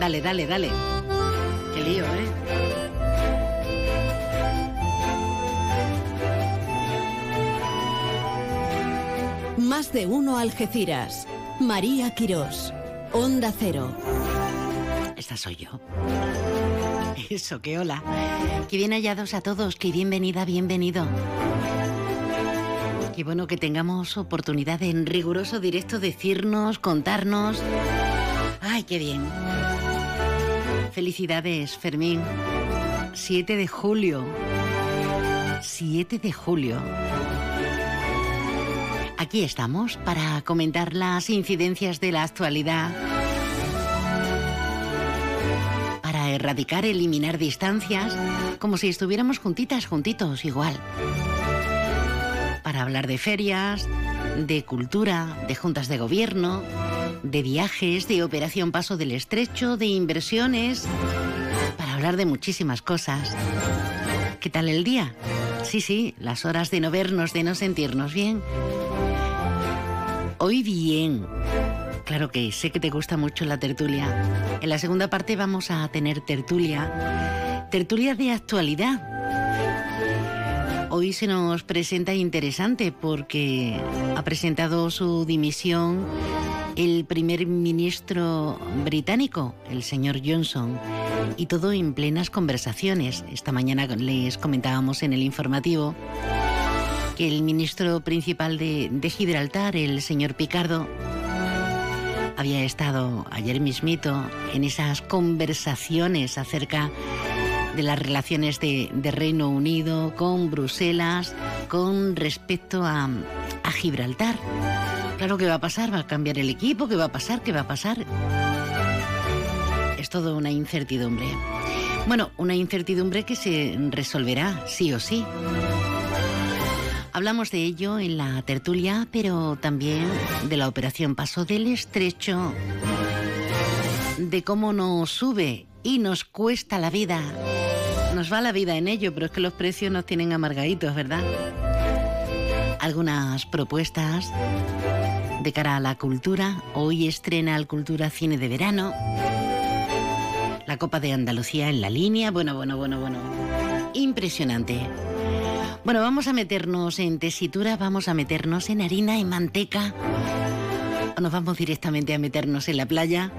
Dale, dale, dale. Qué lío, ¿eh? Más de uno Algeciras. María Quirós. Onda Cero. Esta soy yo. Eso, qué hola. Que bien hallados a todos, que bienvenida, bienvenido. Qué bueno que tengamos oportunidad de en riguroso directo decirnos, contarnos. Ay, qué bien. Felicidades, Fermín. 7 de julio. 7 de julio. Aquí estamos para comentar las incidencias de la actualidad, para erradicar, eliminar distancias, como si estuviéramos juntitas, juntitos, igual. Para hablar de ferias, de cultura, de juntas de gobierno, de viajes, de Operación Paso del Estrecho, de inversiones, para hablar de muchísimas cosas. ¿Qué tal el día? Sí, sí, las horas de no vernos, de no sentirnos bien. Hoy bien. Claro que sé que te gusta mucho la tertulia. En la segunda parte vamos a tener tertulia. Tertulia de actualidad. Hoy se nos presenta interesante porque ha presentado su dimisión el primer ministro británico, el señor Johnson, y todo en plenas conversaciones. Esta mañana les comentábamos en el informativo que el ministro principal de, Gibraltar, el señor Picardo, había estado ayer mismito en esas conversaciones acerca de las relaciones de, Reino Unido con Bruselas con respecto a, a Gibraltar. Claro, ¿qué va a pasar? ¿Va a cambiar el equipo? ¿Qué va a pasar? ¿Qué va a pasar? Es todo una incertidumbre. Bueno, una incertidumbre que se resolverá sí o sí. Hablamos de ello en la tertulia, pero también de la operación Paso del Estrecho, de cómo nos sube y nos cuesta la vida. Nos va la vida en ello, pero es que los precios nos tienen amargaditos, ¿verdad? Algunas propuestas de cara a la cultura. Hoy estrena el Cultura Cine de Verano. La Copa de Andalucía en la línea. Bueno, bueno, bueno, bueno. Impresionante. Bueno, vamos a meternos en tesitura, vamos a meternos en harina, en manteca. Nos vamos directamente a meternos en la playa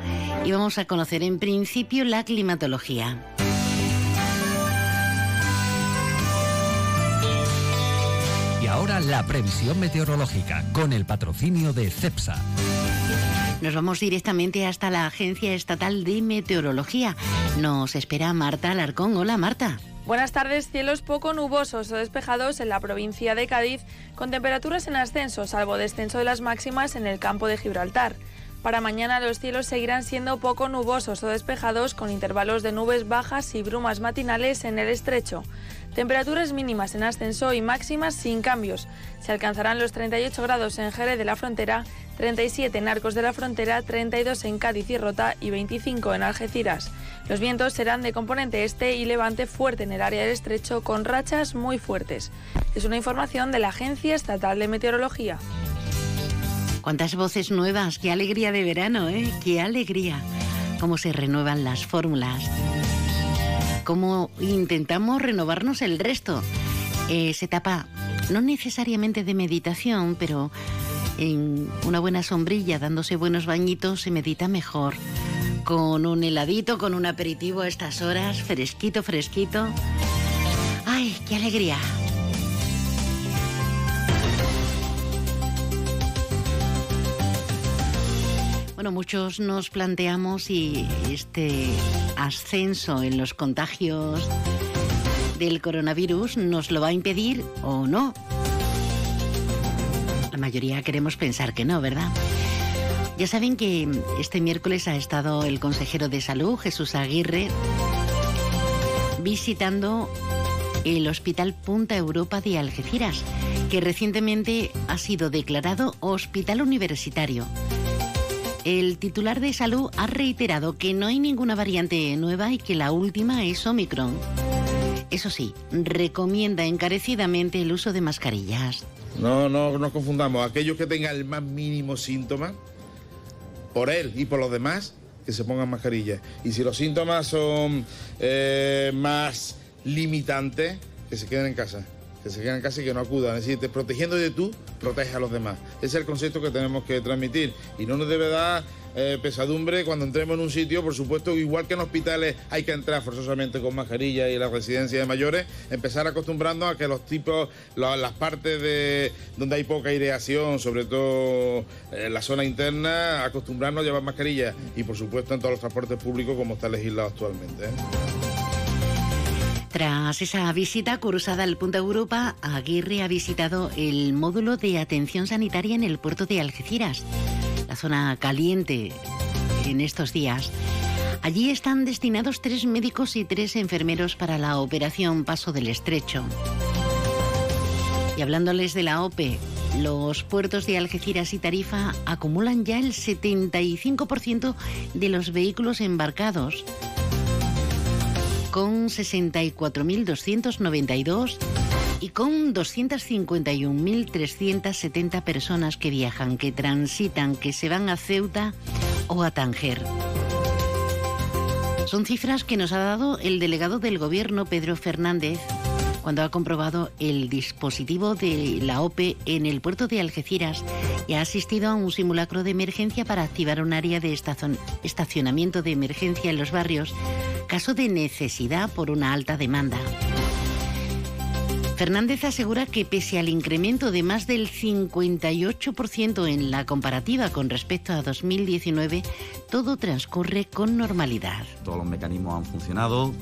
y vamos a conocer en principio la climatología. La previsión meteorológica con el patrocinio de CEPSA. Nos vamos directamente hasta la Agencia Estatal de Meteorología. Nos espera Marta Alarcón. Hola Marta. Buenas tardes, cielos poco nubosos o despejados en la provincia de Cádiz, con temperaturas en ascenso, salvo descenso de las máximas en el campo de Gibraltar. Para mañana los cielos seguirán siendo poco nubosos o despejados, con intervalos de nubes bajas y brumas matinales en el estrecho. Temperaturas mínimas en ascenso y máximas sin cambios. Se alcanzarán los 38 grados en Jerez de la Frontera, 37 en Arcos de la Frontera, 32 en Cádiz y Rota y 25 en Algeciras. Los vientos serán de componente este y levante fuerte en el área del estrecho con rachas muy fuertes. Es una información de la Agencia Estatal de Meteorología. Cuántas voces nuevas, qué alegría de verano, ¿eh? Qué alegría. Cómo se renuevan las fórmulas. Cómo intentamos renovarnos el resto. Se tapa, no necesariamente de meditación, pero en una buena sombrilla, dándose buenos bañitos, se medita mejor con un heladito, con un aperitivo a estas horas, fresquito, fresquito. ¡Ay, qué alegría! Bueno, muchos nos planteamos si este ascenso en los contagios del coronavirus nos lo va a impedir o no. La mayoría queremos pensar que no, ¿verdad? Ya saben que este miércoles ha estado el consejero de salud, Jesús Aguirre, visitando el Hospital Punta Europa de Algeciras, que recientemente ha sido declarado hospital universitario. El titular de salud ha reiterado que no hay ninguna variante nueva y que la última es Omicron. Eso sí, recomienda encarecidamente el uso de mascarillas. No, no nos confundamos. Aquellos que tengan el más mínimo síntoma, por él y por los demás, que se pongan mascarillas. Y si los síntomas son eh, más limitantes, que se queden en casa que se casa y que no acudan. Es decir, protegiendo de tú, protege a los demás. Ese es el concepto que tenemos que transmitir. Y no nos debe dar eh, pesadumbre cuando entremos en un sitio, por supuesto, igual que en hospitales hay que entrar forzosamente con mascarilla y las residencias de mayores, empezar acostumbrando a que los tipos, las partes de donde hay poca aireación, sobre todo en la zona interna, acostumbrarnos a llevar mascarilla y por supuesto en todos los transportes públicos como está legislado actualmente. ¿eh? Tras esa visita cursada al Punta Europa, Aguirre ha visitado el módulo de atención sanitaria en el puerto de Algeciras la zona caliente en estos días. Allí están destinados tres médicos y tres enfermeros para la operación Paso del Estrecho. Y hablándoles de la OPE, los puertos de Algeciras y Tarifa acumulan ya el 75% de los vehículos embarcados, con 64.292 y con 251.370 personas que viajan, que transitan, que se van a Ceuta o a Tánger. Son cifras que nos ha dado el delegado del gobierno, Pedro Fernández, cuando ha comprobado el dispositivo de la OPE en el puerto de Algeciras y ha asistido a un simulacro de emergencia para activar un área de estacionamiento de emergencia en los barrios, caso de necesidad por una alta demanda. Fernández asegura que pese al incremento de más del 58% en la comparativa con respecto a 2019, todo transcurre con normalidad. Todos los mecanismos han funcionado,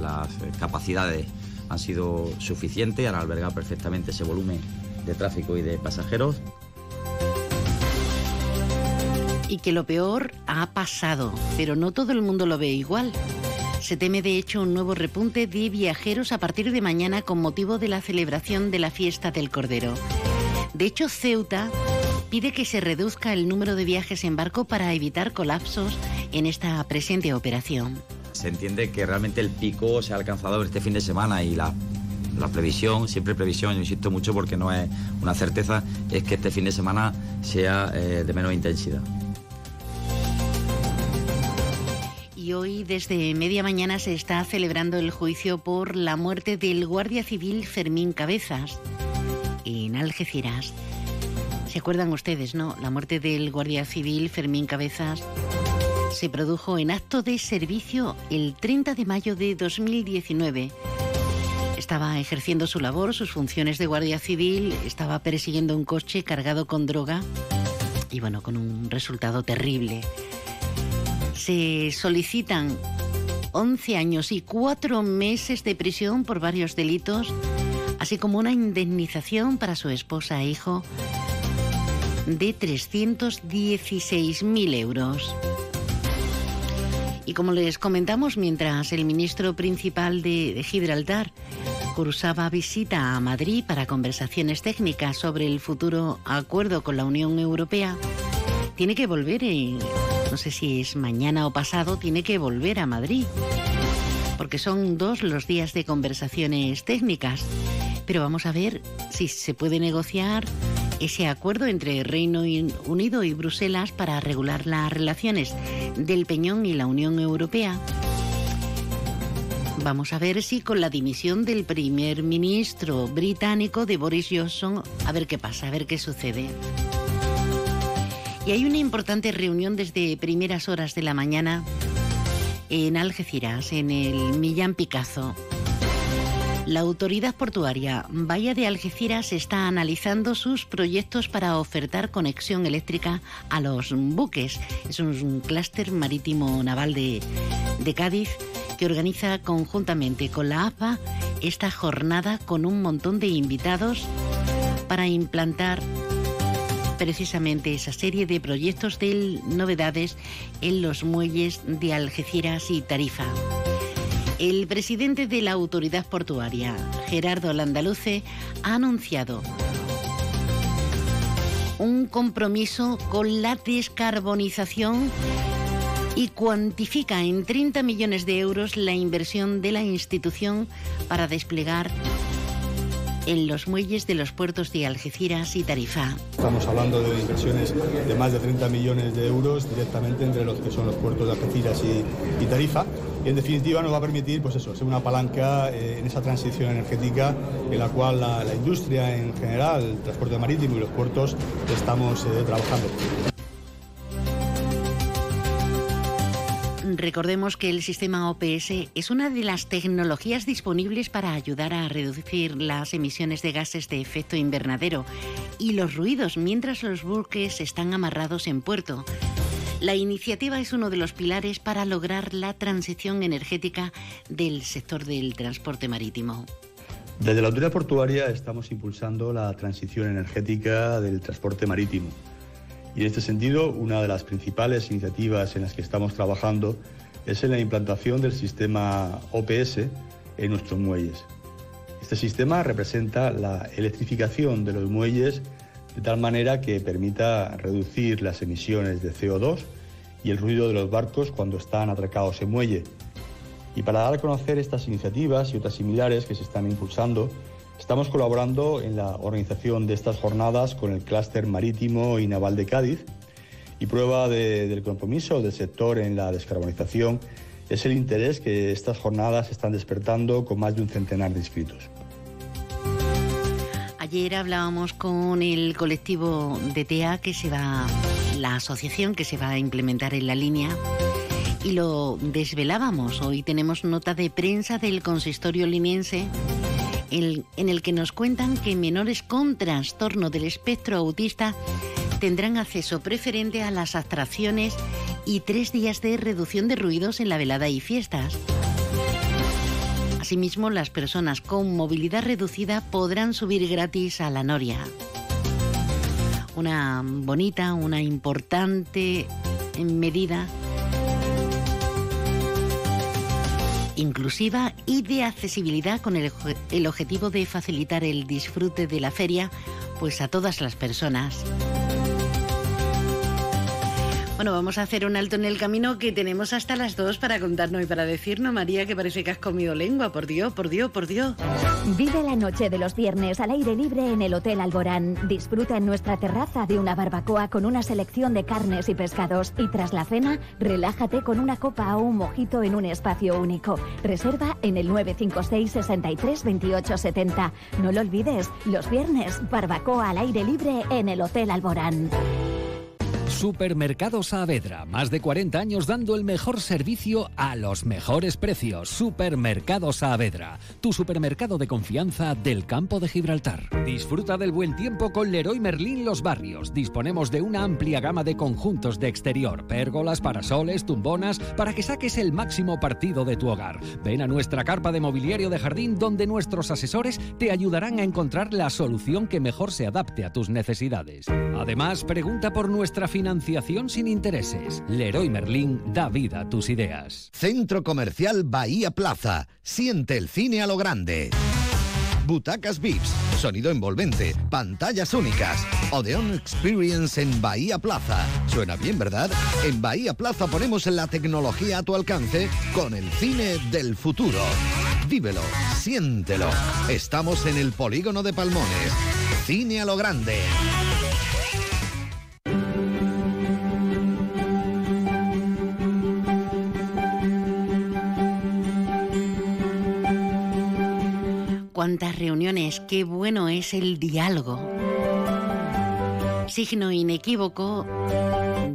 las capacidades han sido suficientes para albergar perfectamente ese volumen de tráfico y de pasajeros. Y que lo peor ha pasado, pero no todo el mundo lo ve igual. Se teme de hecho un nuevo repunte de viajeros a partir de mañana con motivo de la celebración de la fiesta del Cordero. De hecho, Ceuta pide que se reduzca el número de viajes en barco para evitar colapsos en esta presente operación. Se entiende que realmente el pico se ha alcanzado este fin de semana y la, previsión, siempre previsión, yo insisto mucho porque no es una certeza, es que este fin de semana sea eh, de menos intensidad. y hoy desde media mañana se está celebrando el juicio por la muerte del guardia civil Fermín Cabezas en Algeciras. ¿Se acuerdan ustedes, no? La muerte del guardia civil Fermín Cabezas se produjo en acto de servicio el 30 de mayo de 2019. Estaba ejerciendo su labor, sus funciones de guardia civil, estaba persiguiendo un coche cargado con droga y bueno, con un resultado terrible se solicitan 11 años y 4 meses de prisión por varios delitos, así como una indemnización para su esposa e hijo de 316.000 euros. Y como les comentamos, mientras el ministro principal de, Gibraltar cursaba visita a Madrid para conversaciones técnicas sobre el futuro acuerdo con la Unión Europea, tiene que volver en, no sé si es mañana o pasado, tiene que volver a Madrid, porque son dos los días de conversaciones técnicas. Pero vamos a ver si se puede negociar ese acuerdo entre Reino Unido y Bruselas para regular las relaciones del Peñón y la Unión Europea. Vamos a ver si con la dimisión del primer ministro británico de Boris Johnson, a ver qué pasa, a ver qué sucede. Y hay una importante reunión desde primeras horas de la mañana en Algeciras, en el Millán Picazo. La autoridad portuaria Bahía de Algeciras está analizando sus proyectos para ofertar conexión eléctrica a los buques. Es un clúster marítimo naval de, de Cádiz que organiza conjuntamente con la APA esta jornada con un montón de invitados para implantar precisamente esa serie de proyectos de novedades en los muelles de Algeciras y Tarifa. El presidente de la autoridad portuaria, Gerardo Landaluce, ha anunciado un compromiso con la descarbonización y cuantifica en 30 millones de euros la inversión de la institución para desplegar en los muelles de los puertos de Algeciras y Tarifa. Estamos hablando de inversiones de más de 30 millones de euros directamente entre los que son los puertos de Algeciras y, Tarifa. Y en definitiva nos va a permitir pues eso, ser una palanca eh, en esa transición energética en la cual la, industria en general, el transporte marítimo y los puertos estamos eh, trabajando. Recordemos que el sistema OPS es una de las tecnologías disponibles para ayudar a reducir las emisiones de gases de efecto invernadero y los ruidos mientras los buques están amarrados en puerto. La iniciativa es uno de los pilares para lograr la transición energética del sector del transporte marítimo. Desde la autoridad portuaria estamos impulsando la transición energética del transporte marítimo y en este sentido, una de las principales iniciativas en las que estamos trabajando es en la implantación del sistema OPS en nuestros muelles. Este sistema representa la electrificación de los muelles de tal manera que permita reducir las emisiones de CO2 y el ruido de los barcos cuando están atracados en muelle. Y para dar a conocer estas iniciativas y otras similares que se están impulsando, Estamos colaborando en la organización de estas jornadas con el clúster marítimo y naval de Cádiz y prueba del compromiso del sector en la descarbonización es el interés que estas jornadas están despertando con más de un centenar de inscritos. Ayer hablábamos con el colectivo de TEA que se va, la asociación que se va a implementar en la línea y lo desvelábamos. Hoy tenemos nota de prensa del consistorio liniense en el que nos cuentan que menores con trastorno del espectro autista tendrán acceso preferente a las atracciones y tres días de reducción de ruidos en la velada y fiestas. Asimismo, las personas con movilidad reducida podrán subir gratis a la Noria. Una bonita, una importante medida inclusiva y de accesibilidad con el, el objetivo de facilitar el disfrute de la feria pues a todas las personas. Bueno, vamos a hacer un alto en el camino que tenemos hasta las dos para contarnos y para decirnos, María, que parece que has comido lengua. Por Dios, por Dios, por Dios. Vive la noche de los viernes al aire libre en el Hotel Alborán. Disfruta en nuestra terraza de una barbacoa con una selección de carnes y pescados. Y tras la cena, relájate con una copa o un mojito en un espacio único. Reserva en el 956 63 28 70. No lo olvides, los viernes, barbacoa al aire libre en el Hotel Alborán. Supermercado Saavedra, más de 40 años dando el mejor servicio a los mejores precios. Supermercado Saavedra, tu supermercado de confianza del campo de Gibraltar. Disfruta del buen tiempo con Leroy Merlin Los Barrios. Disponemos de una amplia gama de conjuntos de exterior, pérgolas, parasoles, tumbonas, para que saques el máximo partido de tu hogar. Ven a nuestra carpa de mobiliario de jardín donde nuestros asesores te ayudarán a encontrar la solución que mejor se adapte a tus necesidades. Además, pregunta por nuestra financiación Financiación sin intereses. Leroy Merlin da vida a tus ideas. Centro Comercial Bahía Plaza. Siente el cine a lo grande. Butacas VIPS, sonido envolvente, pantallas únicas. Odeon Experience en Bahía Plaza. Suena bien, ¿verdad? En Bahía Plaza ponemos la tecnología a tu alcance con el cine del futuro. Vívelo, siéntelo. Estamos en el polígono de Palmones. Cine a lo grande. Cuántas reuniones, qué bueno es el diálogo. Signo inequívoco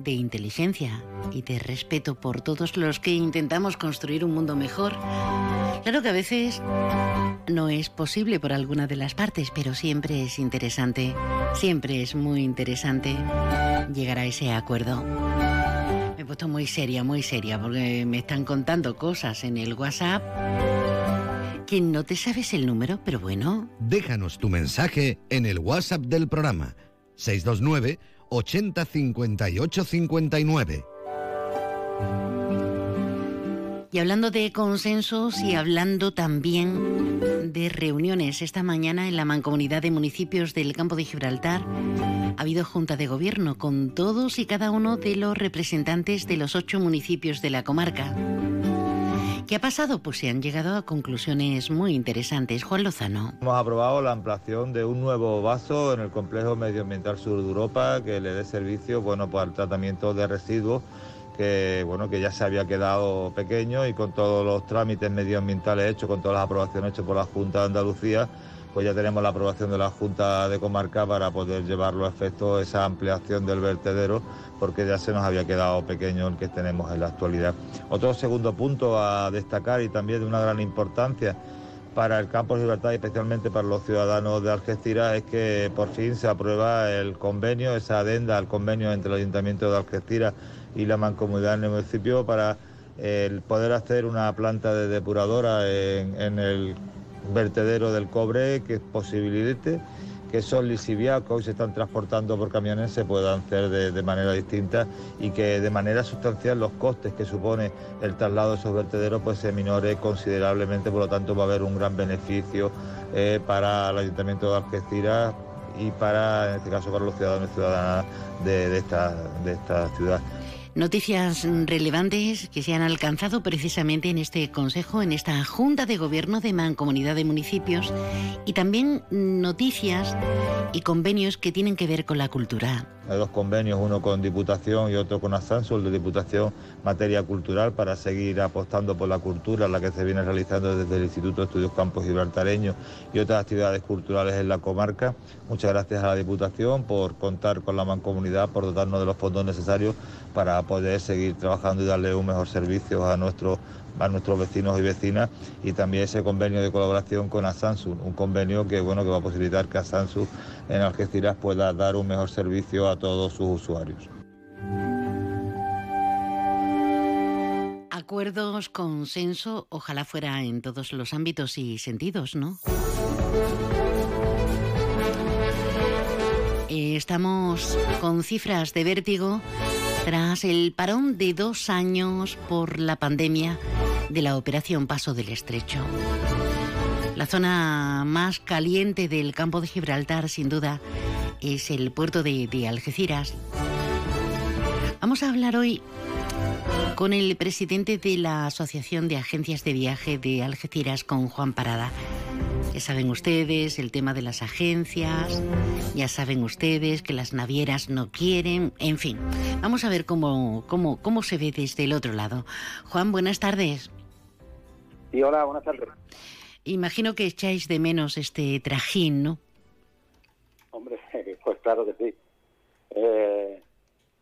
de inteligencia y de respeto por todos los que intentamos construir un mundo mejor. Claro que a veces no es posible por alguna de las partes, pero siempre es interesante, siempre es muy interesante llegar a ese acuerdo. Me he puesto muy seria, muy seria, porque me están contando cosas en el WhatsApp que no te sabes el número, pero bueno. Déjanos tu mensaje en el WhatsApp del programa 629 80 58 59. Y hablando de consensos y hablando también de reuniones, esta mañana en la Mancomunidad de Municipios del Campo de Gibraltar ha habido junta de gobierno con todos y cada uno de los representantes de los ocho municipios de la comarca ¿Qué ha pasado? Pues se han llegado a conclusiones muy interesantes. Juan Lozano. Hemos aprobado la ampliación de un nuevo vaso en el complejo medioambiental sur de Europa que le dé servicio bueno, para el tratamiento de residuos que bueno que ya se había quedado pequeño y con todos los trámites medioambientales hechos, con todas las aprobaciones hechas por la Junta de Andalucía, pues ya tenemos la aprobación de la Junta de Comarca para poder llevarlo a efecto esa ampliación del vertedero, porque ya se nos había quedado pequeño el que tenemos en la actualidad. Otro segundo punto a destacar y también de una gran importancia para el campo de libertad y especialmente para los ciudadanos de Algeciras es que por fin se aprueba el convenio, esa adenda al convenio entre el Ayuntamiento de Algeciras y la mancomunidad en el municipio para poder hacer una planta de depuradora en, el vertedero del cobre que posibilite que esos lisiviados que hoy se están transportando por camiones se puedan hacer de, manera distinta y que de manera sustancial los costes que supone el traslado de esos vertederos pues se minore considerablemente, por lo tanto va a haber un gran beneficio eh, para el Ayuntamiento de Algeciras y para, en este caso, para los ciudadanos y ciudadanas de, esta, de esta ciudad. Noticias relevantes que se han alcanzado precisamente en este Consejo, en esta Junta de Gobierno de Mancomunidad de Municipios y también noticias y convenios que tienen que ver con la cultura. Hay dos convenios, uno con Diputación y otro con Asanso, el de Diputación materia cultural para seguir apostando por la cultura, la que se viene realizando desde el Instituto de Estudios Campos Gibraltareños y otras actividades culturales en la comarca. Muchas gracias a la Diputación por contar con la mancomunidad, por dotarnos de los fondos necesarios para poder seguir trabajando y darle un mejor servicio a nuestros a nuestros vecinos y vecinas y también ese convenio de colaboración con Asansu, un convenio que bueno que va a posibilitar que Asansu en Algeciras pueda dar un mejor servicio a todos sus usuarios. Acuerdos, consenso, ojalá fuera en todos los ámbitos y sentidos, ¿no? Estamos con cifras de vértigo tras el parón de dos años por la pandemia de la operación Paso del Estrecho. La zona más caliente del campo de Gibraltar, sin duda, es el puerto de, Algeciras. Vamos a hablar hoy con el presidente de la Asociación de Agencias de Viaje de Algeciras, con Juan Parada. Ya saben ustedes el tema de las agencias, ya saben ustedes que las navieras no quieren, en fin. Vamos a ver cómo, cómo, cómo se ve desde el otro lado. Juan, buenas tardes. Sí, hola, buenas tardes. Imagino que echáis de menos este trajín, ¿no? Hombre, pues claro que sí. Eh,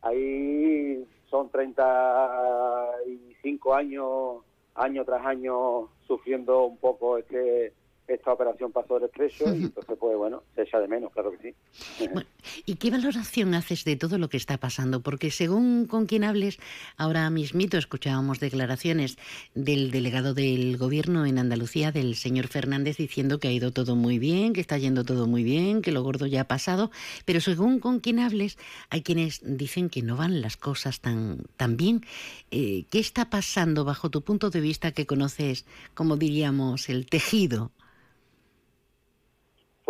ahí son 35 años, año tras año, sufriendo un poco este esta operación pasó del estrecho y entonces pues bueno, se echa de menos, claro que sí. ¿Y qué valoración haces de todo lo que está pasando? Porque según con quien hables, ahora mismito escuchábamos declaraciones del delegado del gobierno en Andalucía, del señor Fernández, diciendo que ha ido todo muy bien, que está yendo todo muy bien, que lo gordo ya ha pasado, pero según con quien hables, hay quienes dicen que no van las cosas tan, tan bien. Eh, ¿Qué está pasando bajo tu punto de vista que conoces, como diríamos, el tejido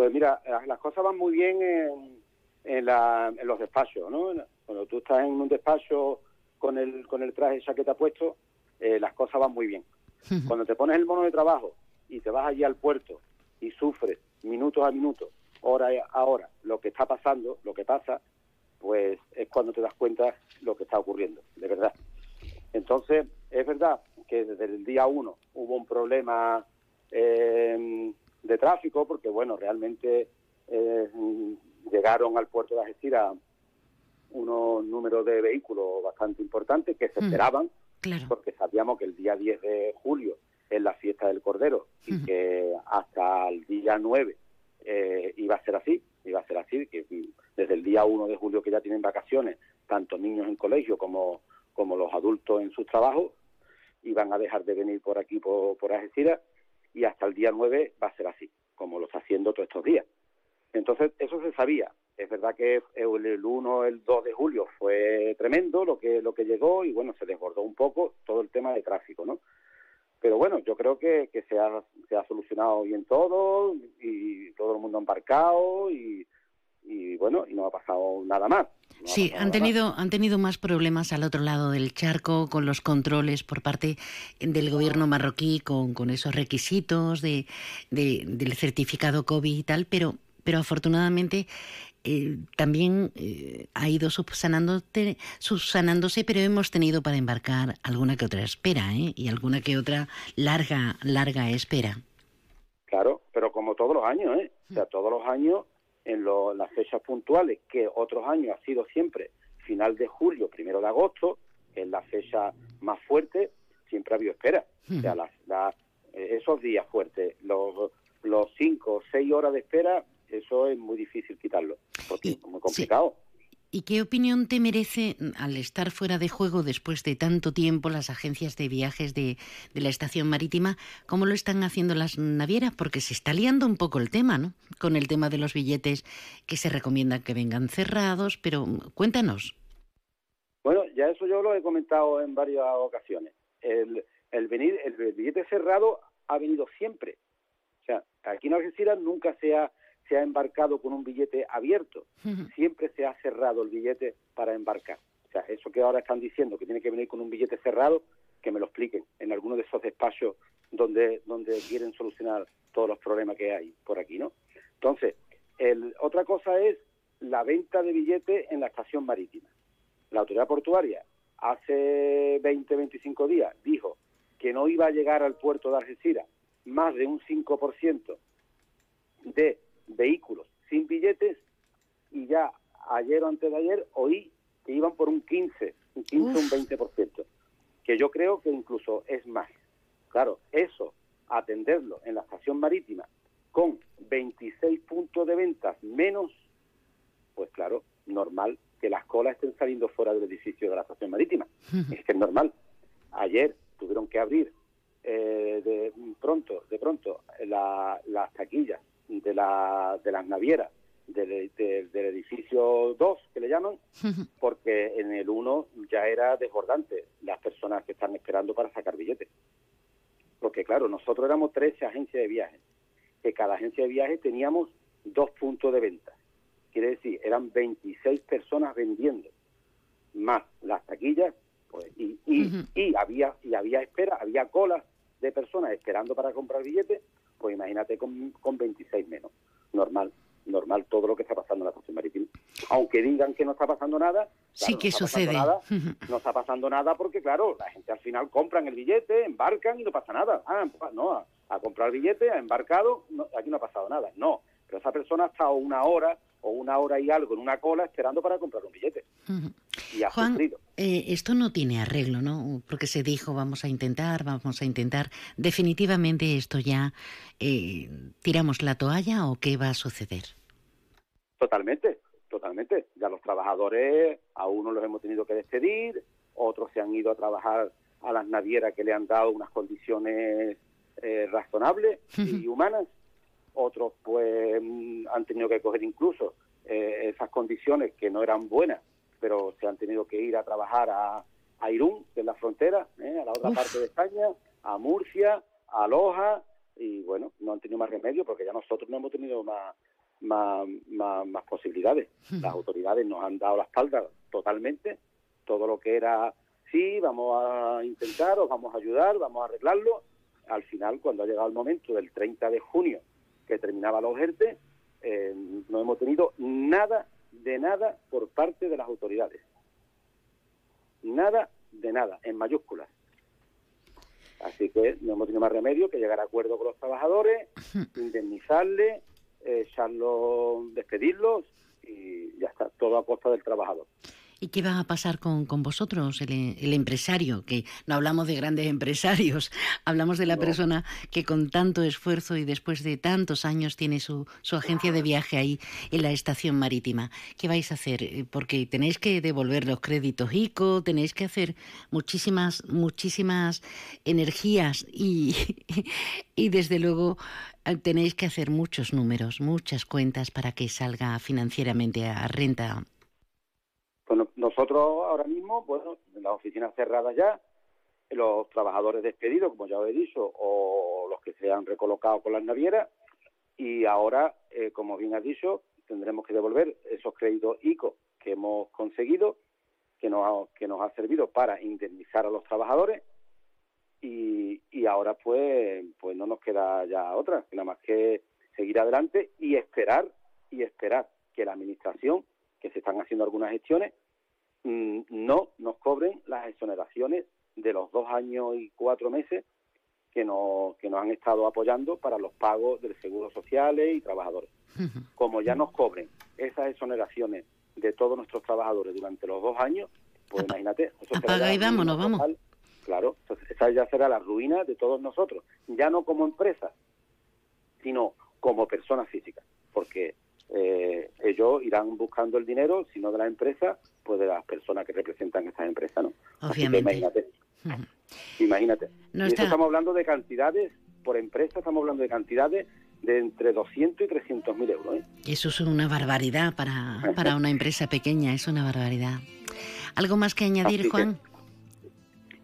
pues mira, eh, las cosas van muy bien en, los despachos, ¿no? Cuando tú estás en un despacho con el, con el traje chaqueta puesto, eh, las cosas van muy bien. Cuando te pones el mono de trabajo y te vas allí al puerto y sufres minutos a minutos, hora a hora, lo que está pasando, lo que pasa, pues es cuando te das cuenta lo que está ocurriendo, de verdad. Entonces, es verdad que desde el día uno hubo un problema eh, de tráfico, porque bueno, realmente eh, llegaron al puerto de Algeciras unos números de vehículos bastante importantes que se hmm. esperaban, porque sabíamos que el día 10 de julio es la fiesta del Cordero y que hasta el día 9 eh, iba a ser así, iba a ser así, que desde el día 1 de julio que ya tienen vacaciones, tanto niños en colegio como, como los adultos en sus trabajos, iban a dejar de venir por aquí, por, por Algeciras, y hasta el día 9 va a ser así, como lo está haciendo todos estos días. Entonces, eso se sabía. Es verdad que el 1, el 2 de julio fue tremendo lo que, lo que llegó y bueno, se desbordó un poco todo el tema de tráfico, ¿no? Pero bueno, yo creo que, que se, ha, se ha solucionado bien todo y todo el mundo ha embarcado y, y bueno, y no ha pasado nada más. Sí, han tenido, han tenido más problemas al otro lado del charco con los controles por parte del gobierno marroquí, con, con esos requisitos de, del certificado COVID y tal, pero, pero afortunadamente eh, también eh, ha ido subsanándose, pero hemos tenido para embarcar alguna que otra espera ¿eh? y alguna que otra larga, larga espera. Claro, pero como todos los años, ¿eh? O sea, todos los años en, las fechas puntuales, que otros años ha sido siempre final de julio, primero de agosto, que es la fecha más fuerte, siempre ha habido espera. O sea, esos días fuertes, los, los cinco o seis horas de espera, eso es muy difícil quitarlo, porque es muy complicado. ¿Y qué opinión te merece, al estar fuera de juego después de tanto tiempo, las agencias de viajes de, la estación marítima? ¿Cómo lo están haciendo las navieras? Porque se está liando un poco el tema, ¿no? Con el tema de los billetes que se recomiendan que vengan cerrados, pero cuéntanos. Bueno, ya eso yo lo he comentado en varias ocasiones. El, venir, el billete cerrado ha venido siempre. O sea, aquí en Algeciras nunca se ha se ha embarcado con un billete abierto, siempre se ha cerrado el billete para embarcar. O sea, eso que ahora están diciendo que tiene que venir con un billete cerrado, que me lo expliquen en alguno de esos despachos donde, donde quieren solucionar todos los problemas que hay por aquí, ¿no? Entonces, el, otra cosa es la venta de billetes en la estación marítima. La autoridad portuaria hace 20, 25 días dijo que no iba a llegar al puerto de Algeciras más de un 5% de vehículos sin billetes y ya ayer o antes de ayer oí que iban por un 15, un 15, un 20%, que yo creo que incluso es más. Claro, eso, atenderlo en la estación marítima con 26 puntos de ventas menos, pues claro, normal que las colas estén saliendo fuera del edificio de la estación marítima. es que es normal. Ayer tuvieron que abrir eh, de pronto, de pronto, las taquillas de, la, de las navieras del, del, edificio 2, que le llaman, porque en el 1 ya era desbordante las personas que están esperando para sacar billetes. Porque claro, nosotros éramos 13 agencias de viajes, que cada agencia de viajes teníamos dos puntos de venta. Quiere decir, eran 26 personas vendiendo, más las taquillas, pues, y, y, había, y había espera, había colas de personas esperando para comprar billetes, pues imagínate con, con 26 menos. Normal, normal todo lo que está pasando en la estación marítima. Aunque digan que no está pasando nada, sí que sucede. no está pasando nada porque, claro, la gente al final compran el billete, embarcan y no pasa nada. Ah, no, a, a comprar billete, ha embarcado, aquí no ha pasado nada. No, pero esa persona ha estado una hora o una hora y algo en una cola esperando para comprar un billete. Y ha Juan, eh, esto no tiene arreglo, ¿no? Porque se dijo, vamos a intentar, vamos a intentar. ¿Definitivamente esto ya eh, tiramos la toalla o qué va a suceder? Totalmente, totalmente. Ya los trabajadores, a unos los hemos tenido que despedir, otros se han ido a trabajar a las navieras que le han dado unas condiciones eh, razonables y humanas otros pues mm, han tenido que coger incluso eh, esas condiciones que no eran buenas, pero se han tenido que ir a trabajar a, a Irún, que es la frontera, ¿eh? a la otra parte de España, a Murcia, a Loja, y bueno, no han tenido más remedio porque ya nosotros no hemos tenido más, más, más, posibilidades. Las autoridades nos han dado la espalda totalmente, todo lo que era, sí, vamos a intentar, os vamos a ayudar, vamos a arreglarlo. Al final, cuando ha llegado el momento del 30 de junio, que terminaba los ERTE, eh, no hemos tenido nada de nada por parte de las autoridades. Nada de nada, en mayúsculas. Así que no hemos tenido más remedio que llegar a acuerdo con los trabajadores, indemnizarles, echarlos, despedirlos y ya está, todo a costa del trabajador. ¿Y qué va a pasar con, vosotros, el, empresario? Que no hablamos de grandes empresarios, hablamos de la persona que con tanto esfuerzo y después de tantos años tiene su, su agencia de viaje ahí en la estación marítima. ¿Qué vais a hacer? Eh, porque tenéis que devolver los créditos ICO, tenéis que hacer muchísimas, muchísimas energías y, y desde luego eh, tenéis que hacer muchos números, muchas cuentas para que salga financieramente a renta nosotros ahora mismo, bueno, en las oficinas cerradas ya, los trabajadores despedidos, como ya os he dicho, o los que se han recolocado con las navieras, y ahora, eh, como bien has dicho, tendremos que devolver esos créditos ICO que hemos conseguido, que nos ha, que nos ha servido para indemnizar a los trabajadores y, y ahora pues pues no nos queda ya otra, nada más que seguir adelante y esperar y esperar que la administración, que se están haciendo algunas gestiones, no nos cobren las exoneraciones de los dos años y cuatro meses que nos, que nos han estado apoyando para los pagos del seguro social y trabajadores. Como ya nos cobren esas exoneraciones de todos nuestros trabajadores durante los dos años, pues imagínate. Apaga y vámonos, vamos. total. Claro, entonces esa ya será la ruina de todos nosotros, ya no como empresa, sino como personas físicas, porque eh, ellos irán buscando el dinero, si no de la empresa, pues de las personas que representan esas empresas, ¿no? Así que Obviamente. imagínate, imagínate. No y está- estamos hablando de cantidades, por empresa estamos hablando de cantidades de entre 200 y 300 mil euros, ¿eh? Eso es una barbaridad para, para una empresa pequeña, es una barbaridad. ¿Algo más que añadir, que- Juan?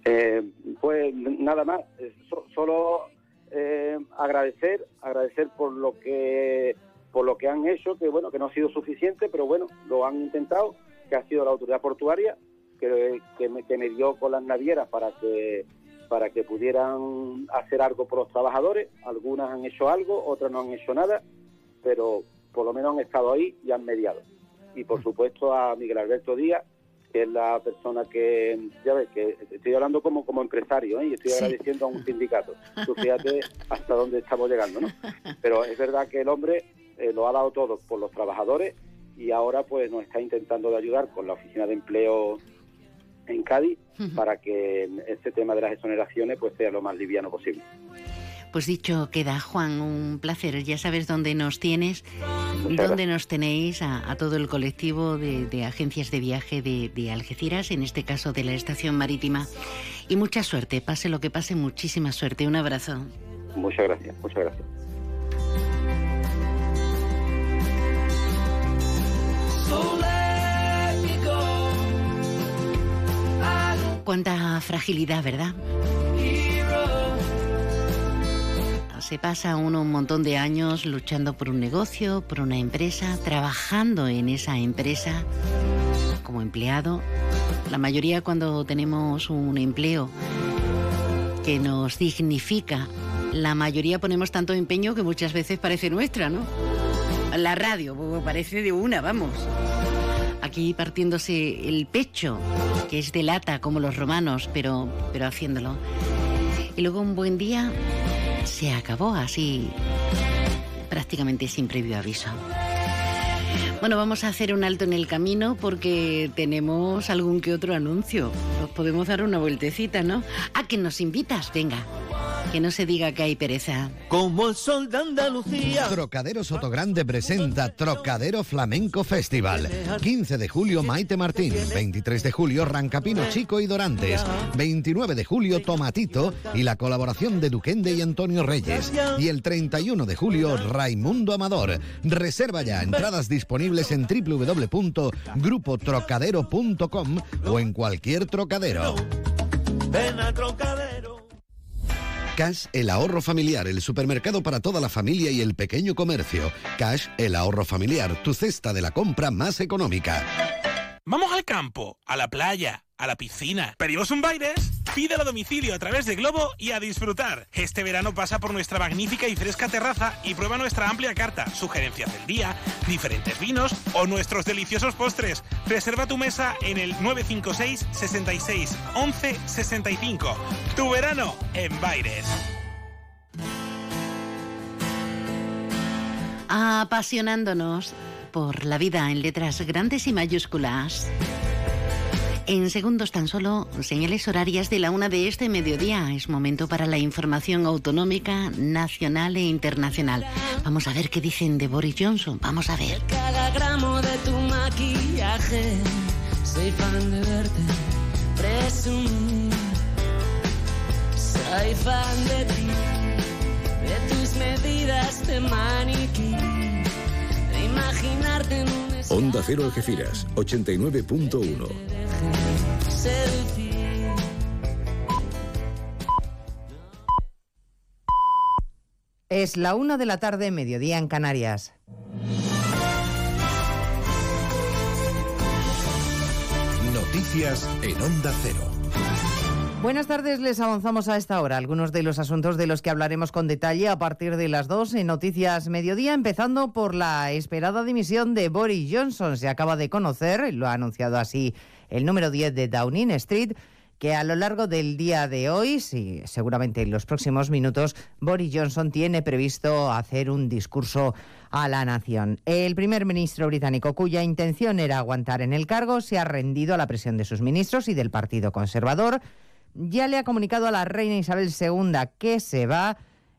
Eh, pues nada más, eh, so- solo eh, agradecer, agradecer por lo que por lo que han hecho, que bueno, que no ha sido suficiente, pero bueno, lo han intentado, que ha sido la autoridad portuaria, que, que, me, que me dio con las navieras para que para que pudieran hacer algo por los trabajadores. Algunas han hecho algo, otras no han hecho nada, pero por lo menos han estado ahí y han mediado. Y por supuesto a Miguel Alberto Díaz, que es la persona que, ya ves, que estoy hablando como, como empresario, ¿eh? y estoy Sí. agradeciendo a un sindicato. Tú fíjate hasta dónde estamos llegando, ¿no? Pero es verdad que el hombre eh, lo ha dado todo por los trabajadores y ahora pues nos está intentando de ayudar con la oficina de empleo en Cádiz para que este tema de las exoneraciones pues sea lo más liviano posible. Pues dicho queda, Juan, un placer. Ya sabes dónde nos tienes, dónde nos tenéis a, a todo el colectivo de, de agencias de viaje de, de Algeciras, en este caso de la estación marítima. Y mucha suerte, pase lo que pase, muchísima suerte. Un abrazo. Muchas gracias, muchas gracias. Cuánta fragilidad, ¿verdad? Se pasa uno un montón de años luchando por un negocio, por una empresa, trabajando en esa empresa como empleado. La mayoría cuando tenemos un empleo que nos dignifica, la mayoría ponemos tanto empeño que muchas veces parece nuestra, ¿no? La radio parece de una, vamos. Aquí partiéndose el pecho, que es de lata como los romanos, pero, pero haciéndolo. Y luego un buen día se acabó así, prácticamente sin previo aviso. Bueno, vamos a hacer un alto en el camino porque tenemos algún que otro anuncio. Nos podemos dar una vueltecita, ¿no? ¿A que nos invitas? Venga, que no se diga que hay pereza. Como el sol de Andalucía. Trocadero Sotogrande presenta Trocadero Flamenco Festival. 15 de julio Maite Martín, 23 de julio Rancapino Chico y Dorantes, 29 de julio Tomatito y la colaboración de Duquende y Antonio Reyes. Y el 31 de julio Raimundo Amador. Reserva ya entradas disponibles en www.grupotrocadero.com o en cualquier trocadero. Ven al trocadero. Cash, el ahorro familiar, el supermercado para toda la familia y el pequeño comercio. Cash, el ahorro familiar, tu cesta de la compra más económica. Vamos al campo, a la playa, a la piscina. ¿Pedimos un Baires? Pídelo a domicilio a través de Globo y a disfrutar. Este verano pasa por nuestra magnífica y fresca terraza y prueba nuestra amplia carta, sugerencias del día, diferentes vinos o nuestros deliciosos postres. Reserva tu mesa en el 956 66 11 65. Tu verano en Baires. apasionándonos por la vida en letras grandes y mayúsculas. En segundos tan solo, señales horarias de la una de este mediodía. Es momento para la información autonómica, nacional e internacional. Vamos a ver qué dicen de Boris Johnson. Vamos a ver. Cada gramo de tu maquillaje, soy fan de verte presumir. Soy fan de ti, de tus medidas de maniquí, imaginarte en un Onda Cero Algeciras, 89.1. seducir. Es la una de la tarde, mediodía en Canarias. Noticias en Onda Cero. Buenas tardes, les avanzamos a esta hora algunos de los asuntos de los que hablaremos con detalle a partir de las 2 en Noticias Mediodía, empezando por la esperada dimisión de Boris Johnson. Se acaba de conocer, lo ha anunciado así el número 10 de Downing Street, que a lo largo del día de hoy, sí, seguramente en los próximos minutos, Boris Johnson tiene previsto hacer un discurso a la nación. El primer ministro británico, cuya intención era aguantar en el cargo, se ha rendido a la presión de sus ministros y del Partido Conservador ya le ha comunicado a la reina Isabel II que se va.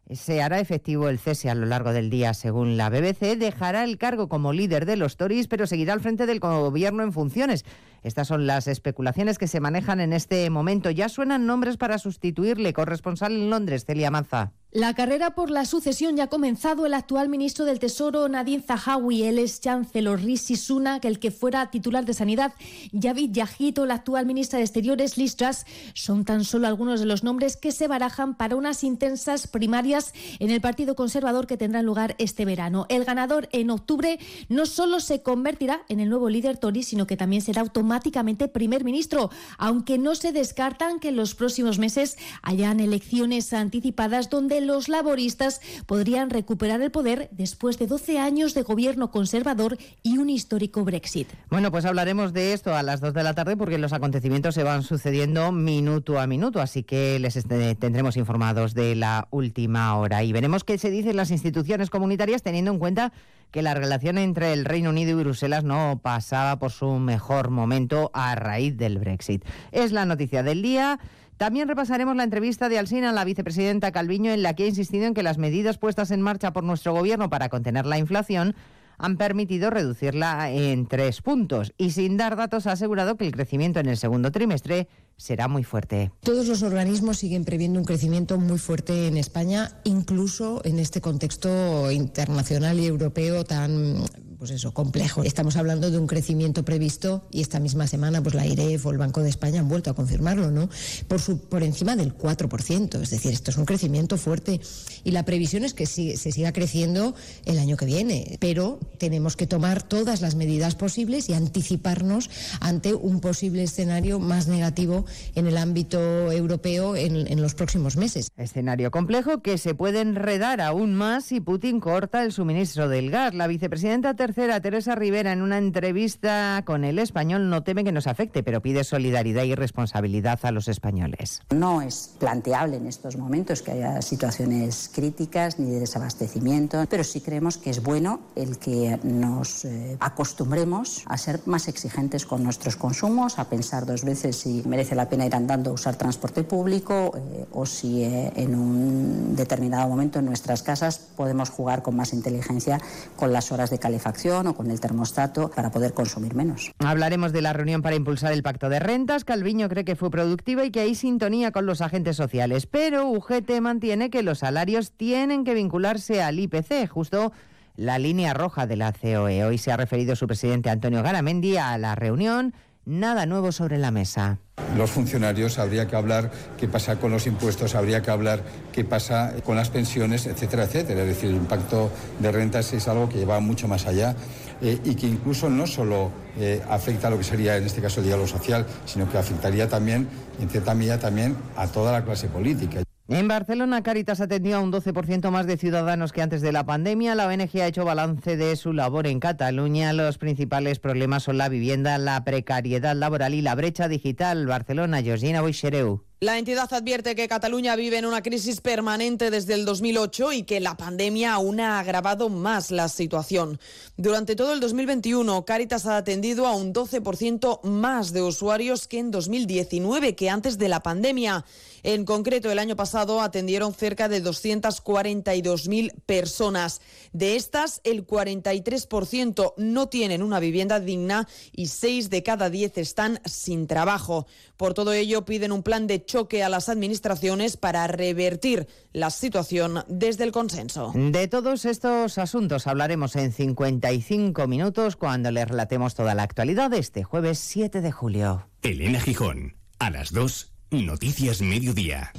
Se hará efectivo el cese a lo largo del día, según la BBC. Dejará el cargo como líder de los Tories, pero seguirá al frente del gobierno en funciones. Estas son las especulaciones que se manejan en este momento. Ya suenan nombres para sustituirle. Corresponsal en Londres, Celia Manza. La carrera por la sucesión ya ha comenzado. El actual ministro del Tesoro, Nadine Zahawi, el ex chancellor Rishi Sunak, el que fuera titular de Sanidad, Javid Yajito, la actual ministra de Exteriores, Liz Truss, son tan solo algunos de los nombres que se barajan para unas intensas primarias en el Partido Conservador que tendrán lugar este verano. El ganador en octubre no solo se convertirá en el nuevo líder Tory, sino que también será automáticamente primer ministro, aunque no se descartan que en los próximos meses hayan elecciones anticipadas donde los laboristas podrían recuperar el poder después de 12 años de gobierno conservador y un histórico Brexit. Bueno, pues hablaremos de esto a las 2 de la tarde porque los acontecimientos se van sucediendo minuto a minuto, así que les tendremos informados de la última hora y veremos qué se dice en las instituciones comunitarias teniendo en cuenta que la relación entre el Reino Unido y Bruselas no pasaba por su mejor momento a raíz del Brexit. Es la noticia del día. También repasaremos la entrevista de Alsina a la vicepresidenta Calviño en la que ha insistido en que las medidas puestas en marcha por nuestro gobierno para contener la inflación han permitido reducirla en tres puntos y sin dar datos ha asegurado que el crecimiento en el segundo trimestre será muy fuerte. Todos los organismos siguen previendo un crecimiento muy fuerte en España, incluso en este contexto internacional y europeo tan pues eso, complejo. Estamos hablando de un crecimiento previsto y esta misma semana pues la IREF o el Banco de España han vuelto a confirmarlo, ¿no? Por, su, por encima del 4%, es decir, esto es un crecimiento fuerte y la previsión es que se siga creciendo el año que viene, pero tenemos que tomar todas las medidas posibles y anticiparnos ante un posible escenario más negativo en el ámbito europeo en, en los próximos meses. Escenario complejo que se puede enredar aún más si Putin corta el suministro del gas. La vicepresidenta Teresa Rivera, en una entrevista con el español, no teme que nos afecte, pero pide solidaridad y responsabilidad a los españoles. No es planteable en estos momentos que haya situaciones críticas ni de desabastecimiento, pero sí creemos que es bueno el que nos eh, acostumbremos a ser más exigentes con nuestros consumos, a pensar dos veces si merece la pena ir andando a usar transporte público eh, o si eh, en un determinado momento en nuestras casas podemos jugar con más inteligencia con las horas de calefacción o con el termostato para poder consumir menos. Hablaremos de la reunión para impulsar el pacto de rentas. Calviño cree que fue productiva y que hay sintonía con los agentes sociales, pero UGT mantiene que los salarios tienen que vincularse al IPC, justo la línea roja de la COE. Hoy se ha referido su presidente Antonio Garamendi a la reunión. Nada nuevo sobre la mesa los funcionarios, habría que hablar qué pasa con los impuestos, habría que hablar qué pasa con las pensiones, etcétera, etcétera. Es decir, el impacto de rentas es algo que va mucho más allá eh, y que incluso no solo eh, afecta a lo que sería en este caso el diálogo social, sino que afectaría también, en cierta medida, también a toda la clase política. En Barcelona, Caritas atendió a un 12% más de ciudadanos que antes de la pandemia. La ONG ha hecho balance de su labor en Cataluña. Los principales problemas son la vivienda, la precariedad laboral y la brecha digital. Barcelona, Georgina Boixereu. La entidad advierte que Cataluña vive en una crisis permanente desde el 2008 y que la pandemia aún ha agravado más la situación. Durante todo el 2021, Caritas ha atendido a un 12% más de usuarios que en 2019, que antes de la pandemia. En concreto, el año pasado atendieron cerca de 242.000 personas. De estas, el 43% no tienen una vivienda digna y 6 de cada 10 están sin trabajo. Por todo ello, piden un plan de choque a las administraciones para revertir la situación desde el consenso. De todos estos asuntos hablaremos en 55 minutos cuando les relatemos toda la actualidad de este jueves 7 de julio. Elena Gijón, a las 2, Noticias Mediodía.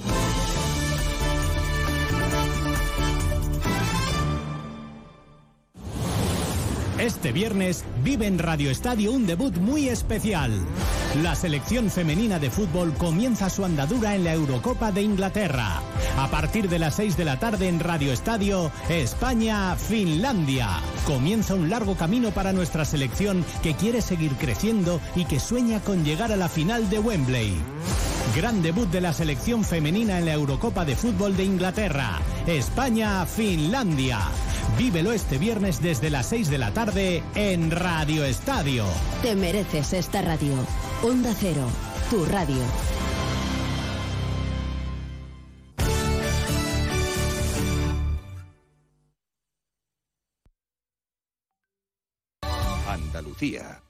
Este viernes vive en Radio Estadio un debut muy especial. La selección femenina de fútbol comienza su andadura en la Eurocopa de Inglaterra. A partir de las 6 de la tarde en Radio Estadio, España-Finlandia. Comienza un largo camino para nuestra selección que quiere seguir creciendo y que sueña con llegar a la final de Wembley. Gran debut de la selección femenina en la Eurocopa de Fútbol de Inglaterra. España-Finlandia. Vívelo este viernes desde las 6 de la tarde en Radio Estadio. Te mereces esta radio. Onda Cero, tu radio. Andalucía.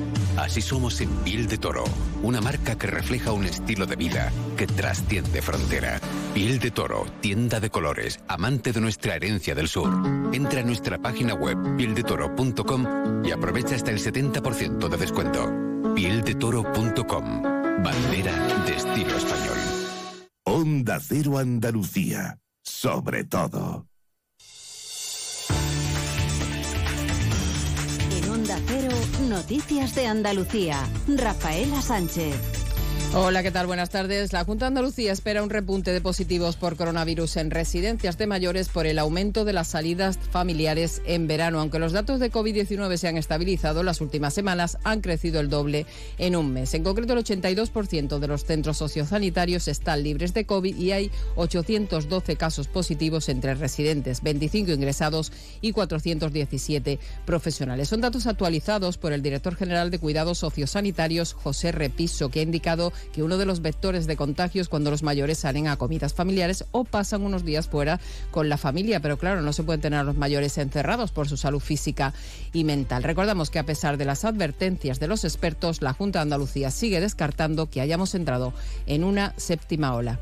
Así somos en Piel de Toro, una marca que refleja un estilo de vida que trasciende frontera. Piel de Toro, tienda de colores, amante de nuestra herencia del sur. Entra a nuestra página web pieldetoro.com y aprovecha hasta el 70% de descuento. Pieldetoro.com, bandera de estilo español. Onda Cero Andalucía. Sobre todo. Noticias de Andalucía. Rafaela Sánchez. Hola, ¿qué tal? Buenas tardes. La Junta de Andalucía espera un repunte de positivos por coronavirus en residencias de mayores por el aumento de las salidas familiares en verano. Aunque los datos de COVID-19 se han estabilizado, las últimas semanas han crecido el doble en un mes. En concreto, el 82% de los centros sociosanitarios están libres de COVID y hay 812 casos positivos entre residentes, 25 ingresados y 417 profesionales. Son datos actualizados por el director general de Cuidados Sociosanitarios, José Repiso, que ha indicado que uno de los vectores de contagios cuando los mayores salen a comidas familiares o pasan unos días fuera con la familia. Pero claro, no se pueden tener a los mayores encerrados por su salud física y mental. Recordamos que a pesar de las advertencias de los expertos, la Junta de Andalucía sigue descartando que hayamos entrado en una séptima ola.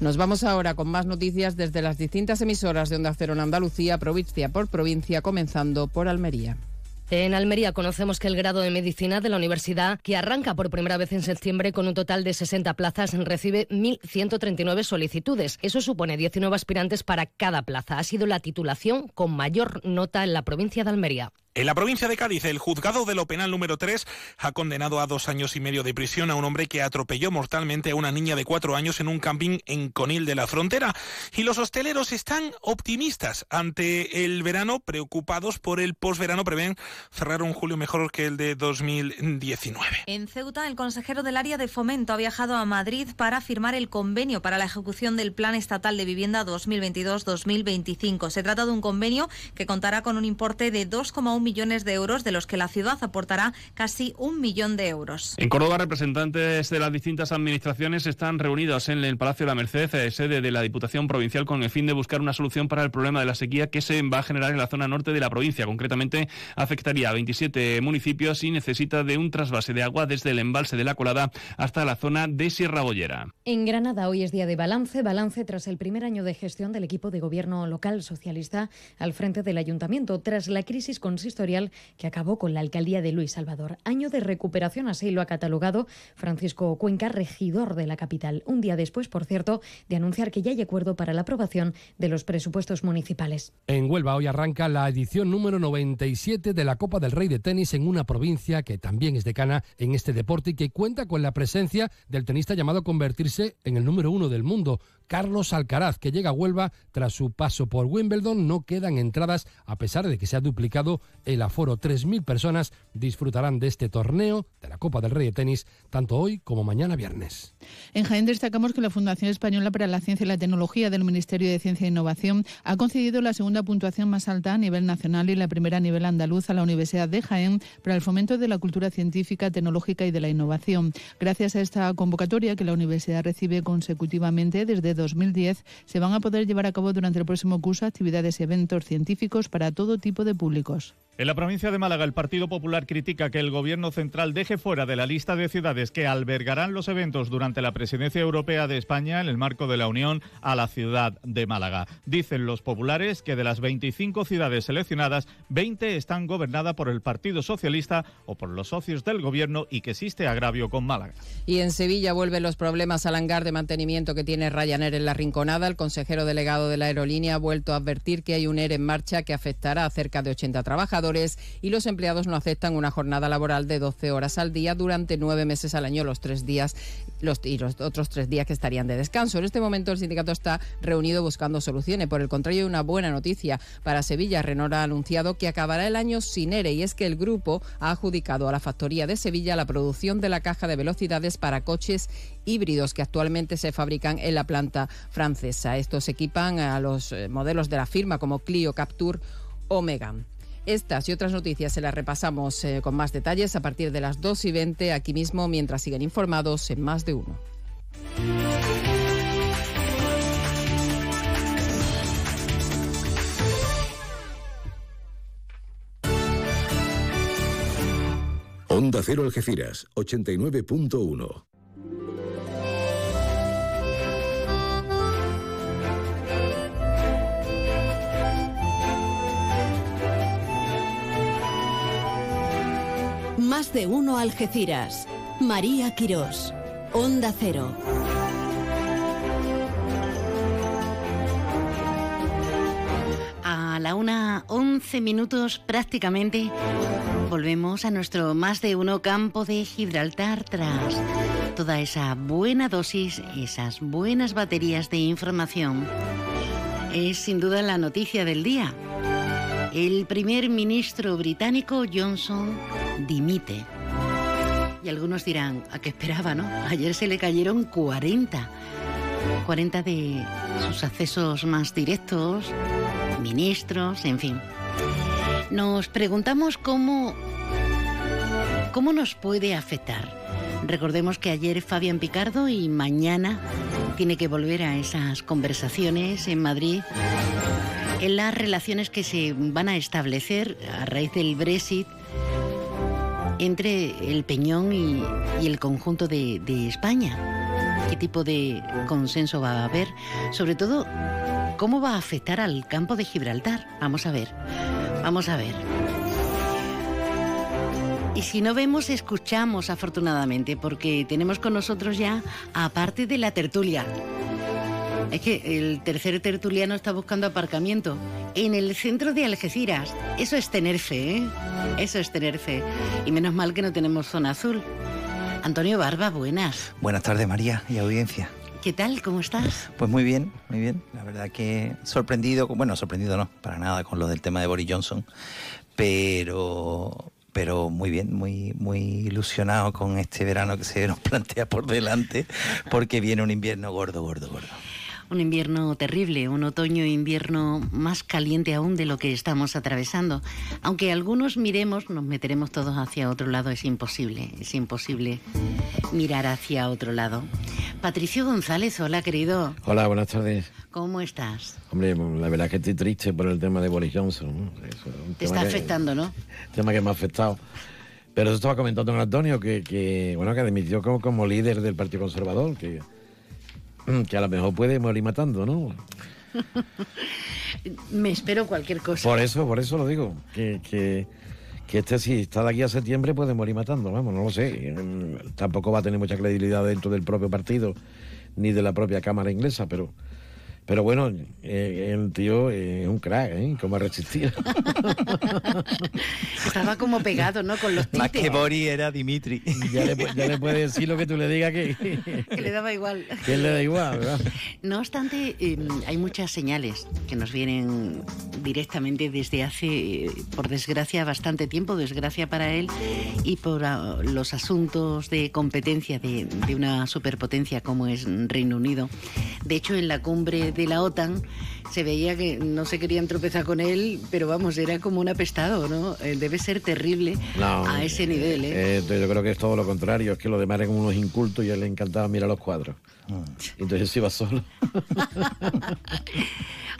Nos vamos ahora con más noticias desde las distintas emisoras de Onda Cero en Andalucía, provincia por provincia, comenzando por Almería. En Almería conocemos que el grado de medicina de la universidad, que arranca por primera vez en septiembre con un total de 60 plazas, recibe 1.139 solicitudes. Eso supone 19 aspirantes para cada plaza. Ha sido la titulación con mayor nota en la provincia de Almería. En la provincia de Cádiz, el juzgado de lo penal número 3 ha condenado a dos años y medio de prisión a un hombre que atropelló mortalmente a una niña de cuatro años en un camping en Conil de la Frontera. Y los hosteleros están optimistas ante el verano, preocupados por el posverano, prevén cerrar un julio mejor que el de 2019. En Ceuta, el consejero del área de fomento ha viajado a Madrid para firmar el convenio para la ejecución del Plan Estatal de Vivienda 2022-2025. Se trata de un convenio que contará con un importe de 2,1 millones de euros, de los que la ciudad aportará casi un millón de euros. En Córdoba, representantes de las distintas administraciones están reunidos en el Palacio de la Merced, eh, sede de la Diputación Provincial, con el fin de buscar una solución para el problema de la sequía que se va a generar en la zona norte de la provincia. Concretamente, afectaría a 27 municipios y necesita de un trasvase de agua desde el embalse de la Colada hasta la zona de Sierra Bollera. En Granada hoy es día de balance, balance tras el primer año de gestión del equipo de gobierno local socialista al frente del ayuntamiento, tras la crisis consistorial que acabó con la alcaldía de Luis Salvador. Año de recuperación, así lo ha catalogado Francisco Cuenca, regidor de la capital. Un día después, por cierto, de anunciar que ya hay acuerdo para la aprobación de los presupuestos municipales. En Huelva hoy arranca la edición número 97 de la Copa del Rey de Tenis en una provincia que también es decana en este deporte y que cuenta con la presencia del tenista llamado a convertirse en el número uno del mundo. Carlos Alcaraz, que llega a Huelva tras su paso por Wimbledon. No quedan entradas a pesar de que se ha duplicado el aforo. 3.000 personas disfrutarán de este torneo de la Copa del Rey de Tenis tanto hoy como mañana viernes. En Jaén destacamos que la Fundación Española para la Ciencia y la Tecnología del Ministerio de Ciencia e Innovación ha concedido la segunda puntuación más alta a nivel nacional y la primera a nivel andaluz a la Universidad de Jaén para el fomento de la cultura científica, tecnológica y de la innovación. Gracias a esta convocatoria que la universidad recibe consecutivamente desde 2010, se van a poder llevar a cabo durante el próximo curso actividades y eventos científicos para todo tipo de públicos. En la provincia de Málaga, el Partido Popular critica que el Gobierno central deje fuera de la lista de ciudades que albergarán los eventos durante la presidencia europea de España en el marco de la Unión a la ciudad de Málaga. Dicen los populares que de las 25 ciudades seleccionadas, 20 están gobernadas por el Partido Socialista o por los socios del Gobierno y que existe agravio con Málaga. Y en Sevilla vuelven los problemas al hangar de mantenimiento que tiene Ryanair en la Rinconada. El consejero delegado de la aerolínea ha vuelto a advertir que hay un ERE en marcha que afectará a cerca de 80 trabajadores y los empleados no aceptan una jornada laboral de 12 horas al día durante nueve meses al año, los tres días los, y los otros tres días que estarían de descanso. En este momento el sindicato está reunido buscando soluciones. Por el contrario, una buena noticia para Sevilla. Renault ha anunciado que acabará el año sin ERE y es que el grupo ha adjudicado a la factoría de Sevilla la producción de la caja de velocidades para coches híbridos que actualmente se fabrican en la planta francesa. Estos equipan a los eh, modelos de la firma como Clio, Capture o Megan. Estas y otras noticias se las repasamos eh, con más detalles a partir de las 2 y 20 aquí mismo mientras siguen informados en más de uno. Onda Cero Algeciras, 89.1. Más de uno Algeciras. María Quirós. Onda Cero. A la una, once minutos prácticamente, volvemos a nuestro más de uno campo de Gibraltar tras toda esa buena dosis, esas buenas baterías de información. Es sin duda la noticia del día. El primer ministro británico Johnson dimite. Y algunos dirán, ¿a qué esperaba, no? Ayer se le cayeron 40. 40 de sus accesos más directos, ministros, en fin. Nos preguntamos cómo, cómo nos puede afectar. Recordemos que ayer Fabián Picardo y mañana tiene que volver a esas conversaciones en Madrid en las relaciones que se van a establecer a raíz del Brexit entre el Peñón y, el conjunto de, de España. ¿Qué tipo de consenso va a haber? Sobre todo, ¿cómo va a afectar al campo de Gibraltar? Vamos a ver, vamos a ver. Y si no vemos, escuchamos afortunadamente, porque tenemos con nosotros ya, aparte de la tertulia, es que el tercer tertuliano está buscando aparcamiento en el centro de Algeciras. Eso es tener fe, ¿eh? Eso es tener fe. Y menos mal que no tenemos zona azul. Antonio Barba, buenas. Buenas tardes, María y audiencia. ¿Qué tal? ¿Cómo estás? Pues muy bien, muy bien. La verdad que sorprendido, bueno, sorprendido no, para nada con lo del tema de Boris Johnson, pero pero muy bien, muy muy ilusionado con este verano que se nos plantea por delante, porque viene un invierno gordo, gordo, gordo un invierno terrible, un otoño-invierno más caliente aún de lo que estamos atravesando. Aunque algunos miremos, nos meteremos todos hacia otro lado, es imposible, es imposible mirar hacia otro lado. Patricio González, hola querido. Hola, buenas tardes. ¿Cómo estás? Hombre, la verdad es que estoy triste por el tema de Boris Johnson. Te está afectando, ¿no? tema que me ha afectado. Pero eso estaba comentando con Antonio, que, bueno, que admitió como, como líder del Partido Conservador, que que a lo mejor puede morir matando, ¿no? Me espero cualquier cosa. Por eso, por eso lo digo, que, que, que este si está de aquí a septiembre puede morir matando, vamos, no lo sé. Tampoco va a tener mucha credibilidad dentro del propio partido ni de la propia Cámara inglesa, pero pero bueno, eh, el tío es un crack, ¿eh? ¿Cómo ha resistido? Estaba como pegado, ¿no? Con los títeres. Más que Boris era Dimitri. Ya le, ya le puedes decir lo que tú le digas que... que le daba igual. Que le da igual, ¿verdad? No obstante, em, hay muchas señales que nos vienen directamente desde hace, por desgracia, bastante tiempo, desgracia para él, y por ah, los asuntos de competencia de, de una superpotencia como es Reino Unido. De hecho, en la cumbre de la OTAN, se veía que no se querían tropezar con él, pero vamos, era como un apestado, ¿no? Eh, debe ser terrible a ese nivel, ¿eh? Eh, yo creo que es todo lo contrario, es que los demás eran unos incultos y a él le encantaba mirar los cuadros. Ah. Entonces iba solo.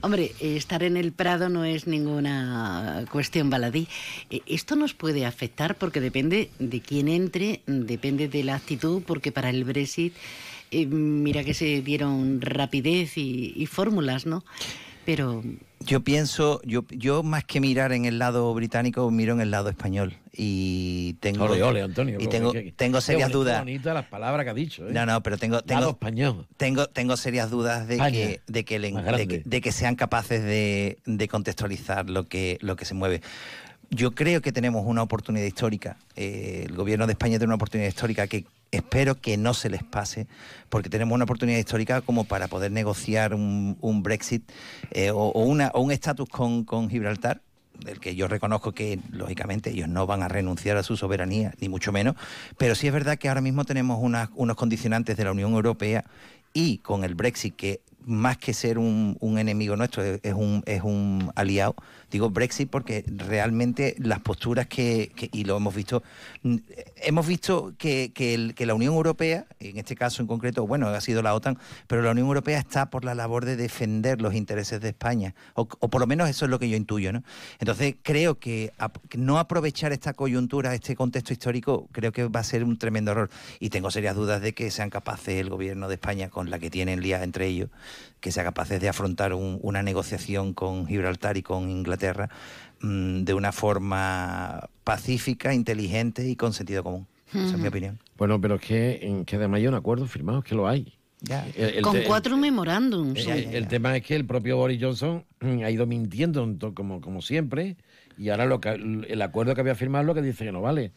Hombre, estar en el Prado no es ninguna cuestión baladí. Eh, Esto nos puede afectar porque depende de quién entre, depende de la actitud, porque para el Brexit, eh, mira que se dieron rapidez y, y fórmulas, ¿no? Pero Yo pienso, yo, yo más que mirar en el lado británico, miro en el lado español. Y tengo, Ole, ole, Antonio. y tengo, Qué- tengo qué serias bonito, dudas. bonitas las palabras que ha dicho. ¿eh? No, no, pero tengo, Lado tengo, español. tengo, tengo serias dudas de España, que, de, que le- más de, grande. que, de que sean capaces de, de contextualizar lo que, lo que se mueve. Yo creo que tenemos una oportunidad histórica. eh, el gobierno de España tiene una oportunidad histórica que espero que no se les pase, porque tenemos una oportunidad histórica como para poder negociar un, un Brexit eh, o, una, o un estatus con, con Gibraltar del que yo reconozco que lógicamente ellos no van a renunciar a su soberanía, ni mucho menos, pero sí es verdad que ahora mismo tenemos unas- unos condicionantes de la Unión Europea y con el Brexit que más que ser un, un enemigo nuestro es, un, es un aliado, digo Brexit porque realmente las posturas que, y lo hemos visto, hemos visto que, que la Unión Europea, en este caso en concreto, bueno, ha sido la OTAN, pero la Unión Europea está por la labor de defender los intereses de España, o, por lo menos eso es lo que yo intuyo, ¿no? Entonces creo que, no aprovechar esta coyuntura, este contexto histórico, creo que va a ser un tremendo error. Y tengo serias dudas de que sean capaces el gobierno de España, con la que tienen liada entre ellos, que sea capaces de afrontar un- una negociación con Gibraltar y con Inglaterra mm, de una forma pacífica, inteligente y con sentido común. Esa es mi opinión. Bueno, pero es que, que además hay un acuerdo firmado, es que lo hay. Ya. El- el con te- cuatro memorándums. El, el tema es que el propio Boris Johnson mm, ha ido mintiendo como, como siempre y ahora lo que, el acuerdo que había firmado es lo que dice que no vale.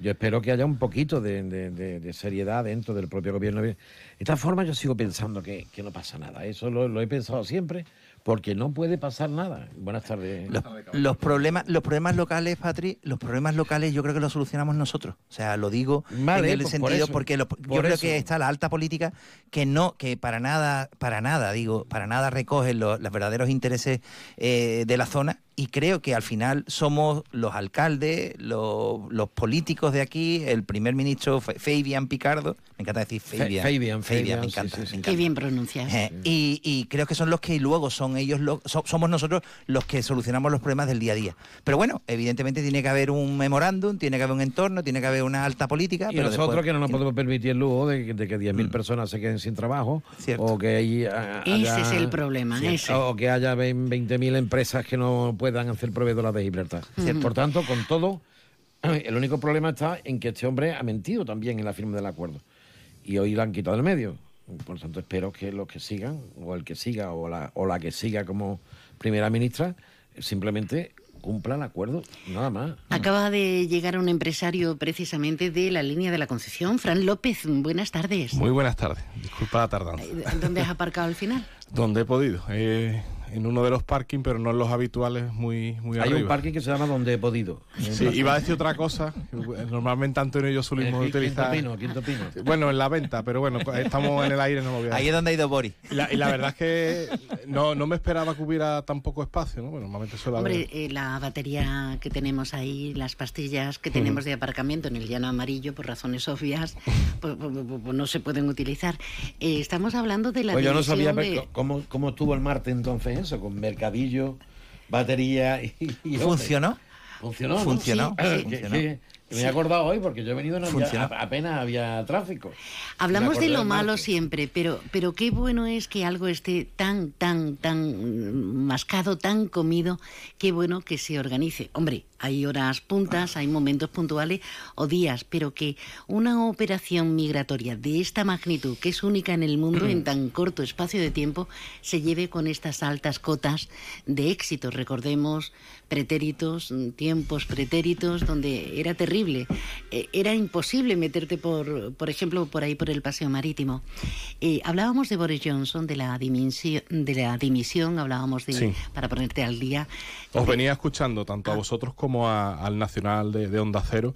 Yo espero que haya un poquito de, de- de- de seriedad dentro del propio gobierno. De esta forma yo sigo pensando que, que no pasa nada. Eso lo, lo he pensado siempre porque no puede pasar nada. Buenas tardes. Los, los problemas, los problemas locales, Patri, los problemas locales yo creo que los solucionamos nosotros. O sea, lo digo Vale, en el pues por sentido eso, porque lo- yo por creo eso. que está la alta política que no, que para nada, para nada, digo, para nada recoge lo- los verdaderos intereses eh, de la zona. Y creo que al final somos los alcaldes, los, los políticos de aquí, el primer ministro Fa- Fabian Picardo, me encanta decir Fa- Fabian, Fabian, Fabian, me sí, encanta. sí, me sí. encanta. Qué bien pronuncias. Eh, y, y creo que son los que luego son ellos, lo- so- somos nosotros los que solucionamos los problemas del día a día. Pero bueno, evidentemente tiene que haber un memorándum, tiene que haber un entorno, tiene que haber una alta política. Y pero nosotros después- que no nos podemos permitir el lujo de, de que 10.000 personas se queden sin trabajo o que hay, a- Ese haya- es el problema, ese. o que haya 20.000 empresas que no puedan hacer proveedoras de Gibraltar. Cierto. Por tanto, con todo, el único problema está en que este hombre ha mentido también en la firma del acuerdo y hoy lo han quitado del medio. Por tanto, espero que los que sigan, o el que siga, o la, o la que siga como primera ministra, simplemente cumpla el acuerdo, nada más. Acaba de llegar un empresario precisamente de la línea de la Concepción, Fran López. Buenas tardes. Muy buenas tardes. Disculpa la tardanza. ¿Dónde has aparcado al final? Donde he podido. Eh, en uno de los parking, pero no en los habituales, muy, muy Hay arriba. un parking que se llama Donde he podido. Sí, iba a decir otra cosa. Normalmente Antonio y yo solimos el Quinto utilizar. Pino, Quinto Pino. Bueno, en la venta, pero bueno, estamos en el aire, no lo voy a Ahí es donde ha ido Boris. Y la, y la verdad es que no, no me esperaba que hubiera tan poco espacio, ¿no? Bueno, normalmente suele haber. Hombre, eh, la batería que tenemos ahí, las pastillas que tenemos de aparcamiento en el llano amarillo, por razones obvias, pues, pues, pues, pues no se pueden utilizar. Eh, estamos hablando de la Pues yo no sabía de- cómo, cómo estuvo el martes entonces eso, con mercadillo, batería y... y ¿Funcionó? Funcionó, ¿no? Funcionó, Sí, sí, que- funcionó. Me he acordado hoy porque yo he venido no había- apenas había tráfico. Hablamos de lo malo siempre, pero, pero qué bueno es que algo esté tan, tan, tan mascado, tan comido, qué bueno que se organice. Hombre, hay horas puntas, hay momentos puntuales o días, pero que una operación migratoria de esta magnitud, que es única en el mundo en tan corto espacio de tiempo, se lleve con estas altas cotas de éxito. Recordemos pretéritos, mm, tiempos pretéritos, donde era terrible. Eh, era imposible meterte, por, por ejemplo, por ahí por el paseo marítimo. Eh, hablábamos de Boris Johnson, de la dimisión, de la dimisión hablábamos de, Sí. para ponerte al día. Os venía escuchando tanto a vosotros como a- al Nacional de, de Onda Cero.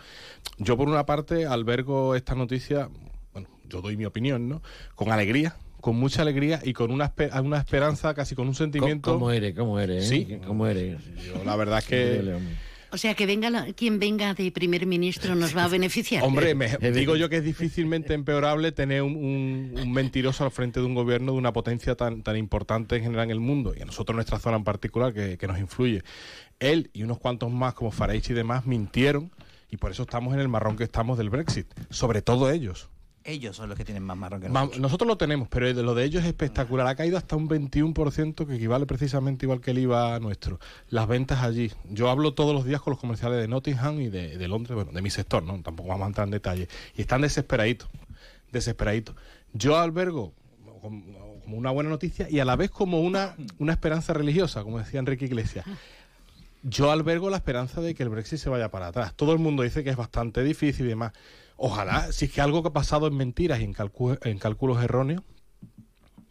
Yo, por una parte, albergo esta noticia, bueno, yo doy mi opinión, ¿no? Con alegría, con mucha alegría y con una, una esperanza, casi con un sentimiento. ¿Cómo eres? ¿Cómo eres? eh? Sí. ¿Cómo eres? Yo la verdad es que. O sea, que venga la- quien venga de primer ministro nos va a beneficiar. Hombre, me- digo yo que es difícilmente empeorable tener un, un- un mentiroso al frente de un gobierno de una potencia tan, tan importante en general en el mundo y a nosotros en nuestra zona en particular que, que nos influye. Él y unos cuantos más como Farage y demás mintieron y por eso estamos en el marrón que estamos del Brexit. Sobre todo ellos. Ellos son los que tienen más marrón que nosotros. Nosotros lo tenemos, pero lo de ellos es espectacular. Ha caído hasta un 21%, que equivale precisamente igual que el IVA nuestro. Las ventas allí. Yo hablo todos los días con los comerciales de Nottingham y de, de Londres, bueno, de mi sector, ¿no? Tampoco vamos a entrar en detalle. Y están desesperaditos, desesperaditos. Yo albergo como como una buena noticia y a la vez como una, una esperanza religiosa, como decía Enrique Iglesias. Yo albergo la esperanza de que el Brexit se vaya para atrás. Todo el mundo dice que es bastante difícil y demás. Ojalá, si es que algo que ha pasado en mentiras y en, en cálculos erróneos,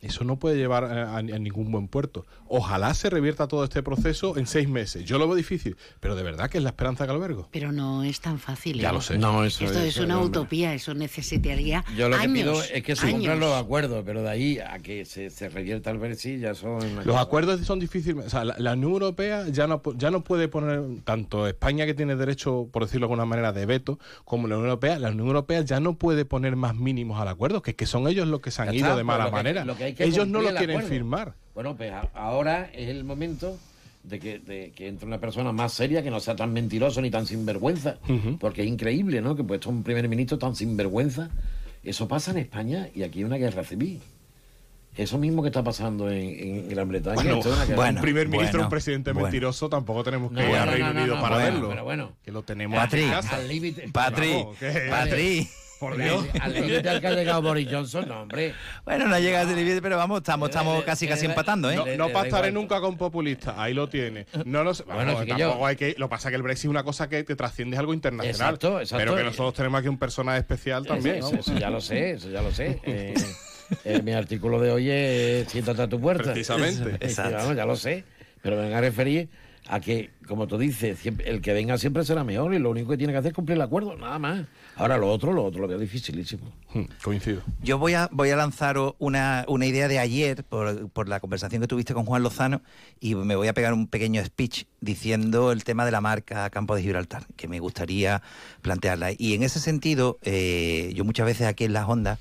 eso no puede llevar a, ningún buen puerto. Ojalá se revierta todo este proceso en seis meses. Yo lo veo difícil, pero de verdad que es la esperanza que albergo. Pero no es tan fácil. Ya ¿eh? lo sé. No, eso- Esto es una utopía, eso necesitaría Yo lo que años, pido es que se años. cumplan los acuerdos, pero de ahí a que se, se revierta el Brexit ya son... Los cosa. acuerdos son difíciles. O sea, la, la Unión Europea ya no, ya no puede poner, tanto España que tiene derecho, por decirlo de alguna manera, de veto, como la Unión Europea, la Unión Europea ya no puede poner más mínimos al acuerdo, que, es que son ellos los que se han Ya ido está, de pues mala lo que- manera. lo que hay que ellos no lo el quieren acuerdo. firmar. Bueno, pues a- ahora es el momento de que, de que entre una persona más seria, que no sea tan mentiroso ni tan sinvergüenza, porque es increíble, ¿no? Que puesto un primer ministro tan sinvergüenza, eso pasa en España y aquí hay una guerra civil. Eso mismo que está pasando en, en Gran Bretaña. Bueno, esto es una guerra- un primer ministro, bueno, un presidente bueno. mentiroso, tampoco tenemos que No, ir al no, Reino no, no, Unido no, para bueno, verlo. pero bueno. Que lo tenemos Patri, en casa. al límite- Por Dios. Al límite al que ha llegado Boris Johnson, no, hombre. Bueno, no llega a ese límite, pero vamos, estamos, estamos casi casi empatando, ¿eh? No, no pactaré nunca con populistas, ahí lo tiene. No nos, Bueno, vamos, sí que tampoco yo- hay que, lo que pasa es que el Brexit es una cosa que te trasciende es algo internacional. Exacto, exacto. Pero que nosotros tenemos aquí un personaje especial también. Eso, ya lo sé, eso ya lo sé. Eh, eh, mi artículo de hoy es siéntate a tu puerta. Precisamente. Exacto. vamos, ya lo sé. Pero me venga a referir a que, como tú dices, siempre- el que venga siempre será mejor y lo único que tiene que hacer es cumplir el acuerdo, nada más. Ahora lo otro, lo otro lo veo dificilísimo. Hmm, Coincido. Yo voy a, voy a lanzar o- una, una idea de ayer por, por la conversación que tuviste con Juan Lozano y me voy a pegar un pequeño speech diciendo el tema de la marca Campo de Gibraltar, que me gustaría plantearla. Y en ese sentido, eh, yo muchas veces aquí en las ondas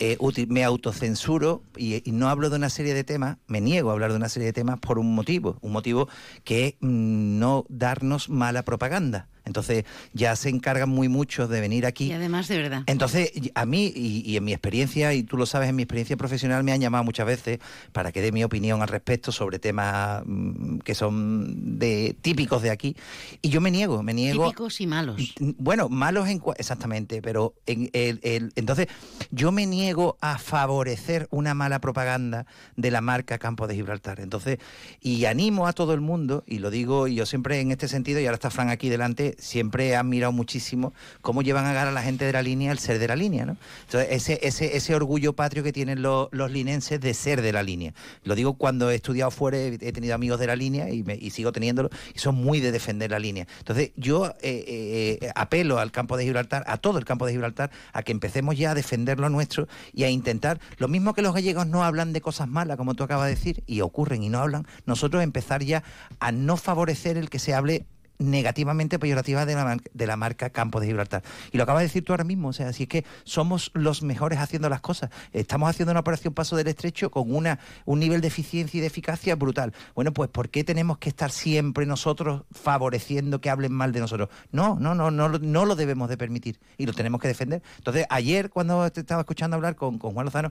eh, me autocensuro y, y no hablo de una serie de temas, me niego a hablar de una serie de temas por un motivo, un motivo que es mm, no darnos mala propaganda. Entonces ya se encargan muy muchos de venir aquí. Y además, de verdad. Entonces, a mí, y, y en mi experiencia, y tú lo sabes, en mi experiencia profesional me han llamado muchas veces para que dé mi opinión al respecto sobre temas mm, que son de típicos de aquí. Y yo me niego, me niego. Típicos y malos. Bueno, malos en exactamente, pero en el, el- entonces yo me niego a favorecer una mala propaganda de la marca Campo de Gibraltar. Entonces, y animo a todo el mundo, y lo digo y yo siempre en este sentido, y ahora está Fran aquí delante, siempre he admirado muchísimo cómo llevan a ganar a la gente de la línea el ser de la línea, ¿no? Entonces, ese, ese, ese orgullo patrio que tienen los, los linenses de ser de la línea. Lo digo cuando he estudiado fuera, he tenido amigos de la línea y, y sigo teniéndolo, y son muy de defender la línea. Entonces, yo eh, eh, apelo al campo de Gibraltar, a todo el campo de Gibraltar, a que empecemos ya a defender lo nuestro y a intentar, lo mismo que los gallegos no hablan de cosas malas, como tú acabas de decir, y ocurren y no hablan, nosotros empezar ya a no favorecer el que se hable negativamente peyorativa de la, de la marca Campo de Gibraltar. Y lo acabas de decir tú ahora mismo, o sea, si es que somos los mejores haciendo las cosas. Estamos haciendo una operación Paso del Estrecho con una, un nivel de eficiencia y de eficacia brutal. Bueno, pues ¿por qué tenemos que estar siempre nosotros favoreciendo que hablen mal de nosotros? No, no, no, no, no lo debemos de permitir y lo tenemos que defender. Entonces, ayer cuando te estaba escuchando hablar con, con Juan Lozano,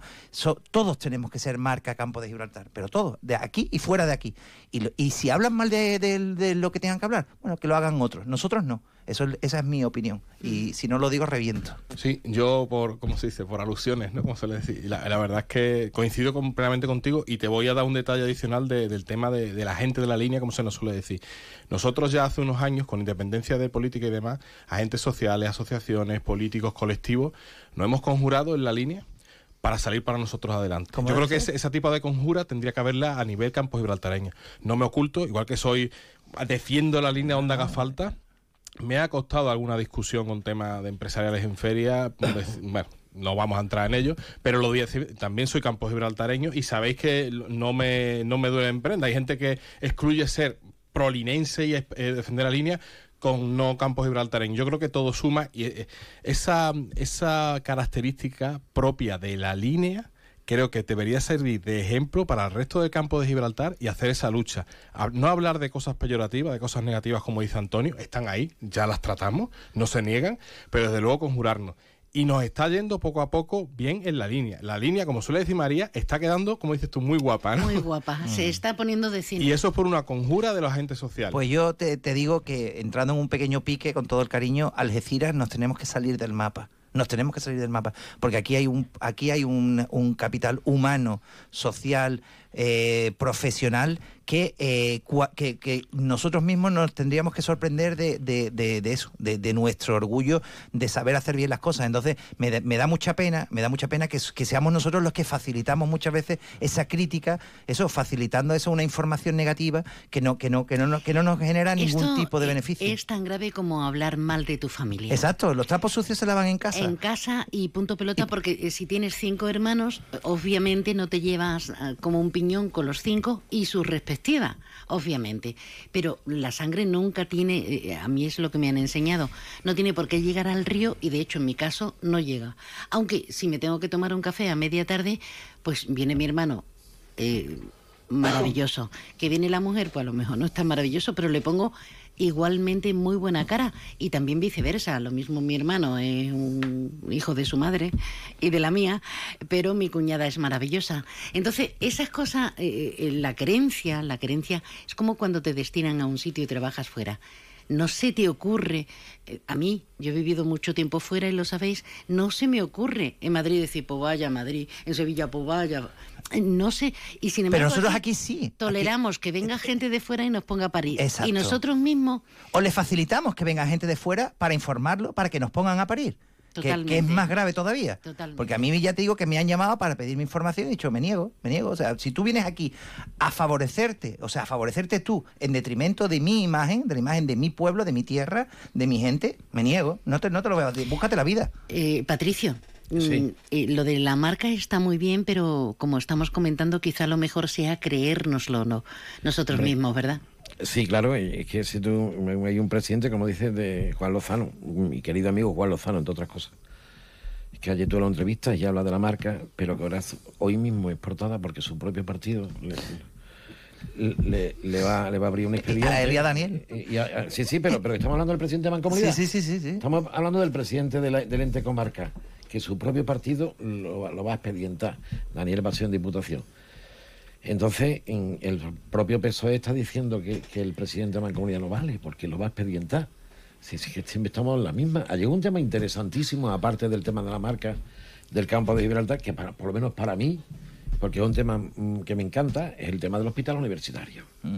todos tenemos que ser marca Campo de Gibraltar, pero todos, de aquí y fuera de aquí. Y, y si hablan mal de, de- de lo que tengan que hablar, bueno, que lo hagan otros. Nosotros no. Eso, es- esa es mi opinión. Y si no lo digo, reviento. Sí, yo por, ¿cómo se dice? Por alusiones, ¿no? Como se le decir. La, la verdad es que coincido completamente contigo y te voy a dar un detalle adicional de- del tema de, de la gente de la línea, como se nos suele decir. Nosotros ya hace unos años, con independencia de política y demás, agentes sociales, asociaciones, políticos, colectivos, nos hemos conjurado en la línea para salir para nosotros adelante. ¿Cómo Yo creo que ese, ese tipo de conjura tendría que haberla a nivel campo gibraltareño. No me oculto, igual que soy, defiendo la línea donde haga falta, me ha costado alguna discusión con temas de empresariales en feria, bueno, no vamos a entrar en ello, pero lo voy a decir, también soy campo gibraltareño y sabéis que no me, no me duele en prenda. Hay gente que excluye ser prolinense y eh, defender la línea con no campo gibraltareño. Yo creo que todo suma y eh, esa, esa característica propia de la línea creo que debería servir de ejemplo para el resto del campo de Gibraltar y hacer esa lucha. No hablar de cosas peyorativas, de cosas negativas, como dice Antonio, están ahí, ya las tratamos, no se niegan, pero desde luego conjurarnos y nos está yendo poco a poco bien en la línea. La línea, como suele decir María, está quedando, como dices tú, muy guapa. Muy guapa, se está poniendo de cine. Y eso es por una conjura de los agentes sociales. Pues yo te, digo que entrando en un pequeño pique, con todo el cariño, Algeciras nos tenemos que salir del mapa nos tenemos que salir del mapa porque aquí hay un aquí hay un, un capital humano social eh, profesional eh, que, que, nosotros mismos nos tendríamos que sorprender de, de, eso, de, nuestro orgullo de saber hacer bien las cosas. Entonces, me, da mucha pena, me da mucha pena que, seamos nosotros los que facilitamos muchas veces esa crítica, eso, facilitando eso una información negativa que no, que no, que no, que no nos genera ningún tipo de beneficio. Es tan grave como hablar mal de tu familia. Exacto, los trapos sucios se lavan en casa. En casa y punto pelota, porque eh, si tienes cinco hermanos, obviamente no te llevas como un piñón con los cinco y sus respectivos obviamente. Pero la sangre nunca tiene, eh, a mí es lo que me han enseñado, no tiene por qué llegar al río y de hecho en mi caso no llega. Aunque si me tengo que tomar un café a media tarde, pues viene mi hermano. Eh, maravilloso. Que viene la mujer, pues a lo mejor no es tan maravilloso, pero le pongo igualmente muy buena cara y también viceversa. Lo mismo mi hermano es un hijo de su madre y de la mía, pero mi cuñada es maravillosa. Entonces, esas cosas, eh, eh, la creencia, la creencia es como cuando te destinan a un sitio y trabajas fuera no se te ocurre, eh, a mí, yo he vivido mucho tiempo fuera y lo sabéis, no se me ocurre en Madrid decir, pues vaya Madrid, en Sevilla, pues vaya. Eh, no sé, y sin embargo. Pero nosotros aquí, sí. Toleramos que venga gente de fuera y nos ponga a parir. Y nosotros mismos. O le facilitamos que venga gente de fuera para informarlo, para que nos pongan a parir que, es más grave todavía. Porque a mí ya te digo que me han llamado para pedirme información y he dicho, me niego, me niego. O sea, si tú vienes aquí a favorecerte, o sea, a favorecerte tú en detrimento de mi imagen, de la imagen de mi pueblo, de mi tierra, de mi gente, me niego. No te, no te lo veo, búscate la vida. Eh, Patricio. Mm, eh, lo de la marca está muy bien, pero como estamos comentando, quizá lo mejor sea creérnoslo no nosotros mismos, ¿verdad? Sí, claro, es que si tú hay un presidente, como dices, de Juan Lozano, mi querido amigo Juan Lozano, entre otras cosas. Es que ayer tuvo la entrevista y habla de la marca, pero que ahora hoy mismo es portada porque su propio partido le, le, va, le va a abrir un expediente. ¿A él Daniel? sí, sí, pero, pero estamos hablando del presidente de Mancomunidad. Sí, sí, sí, sí, Estamos hablando del presidente del ente comarca, que su propio partido lo, lo va a expedientar. Daniel va a ser en diputación. Entonces, en el propio PSOE está diciendo que, el presidente de la Mancomunidad no vale, porque lo va a expedientar. Si, si, siempre estamos en la misma. Ha llegado un tema interesantísimo, aparte del tema de la marca del campo de Gibraltar, que para, por lo menos para mí, porque es un tema mm, que me encanta, es el tema del hospital universitario. Mm.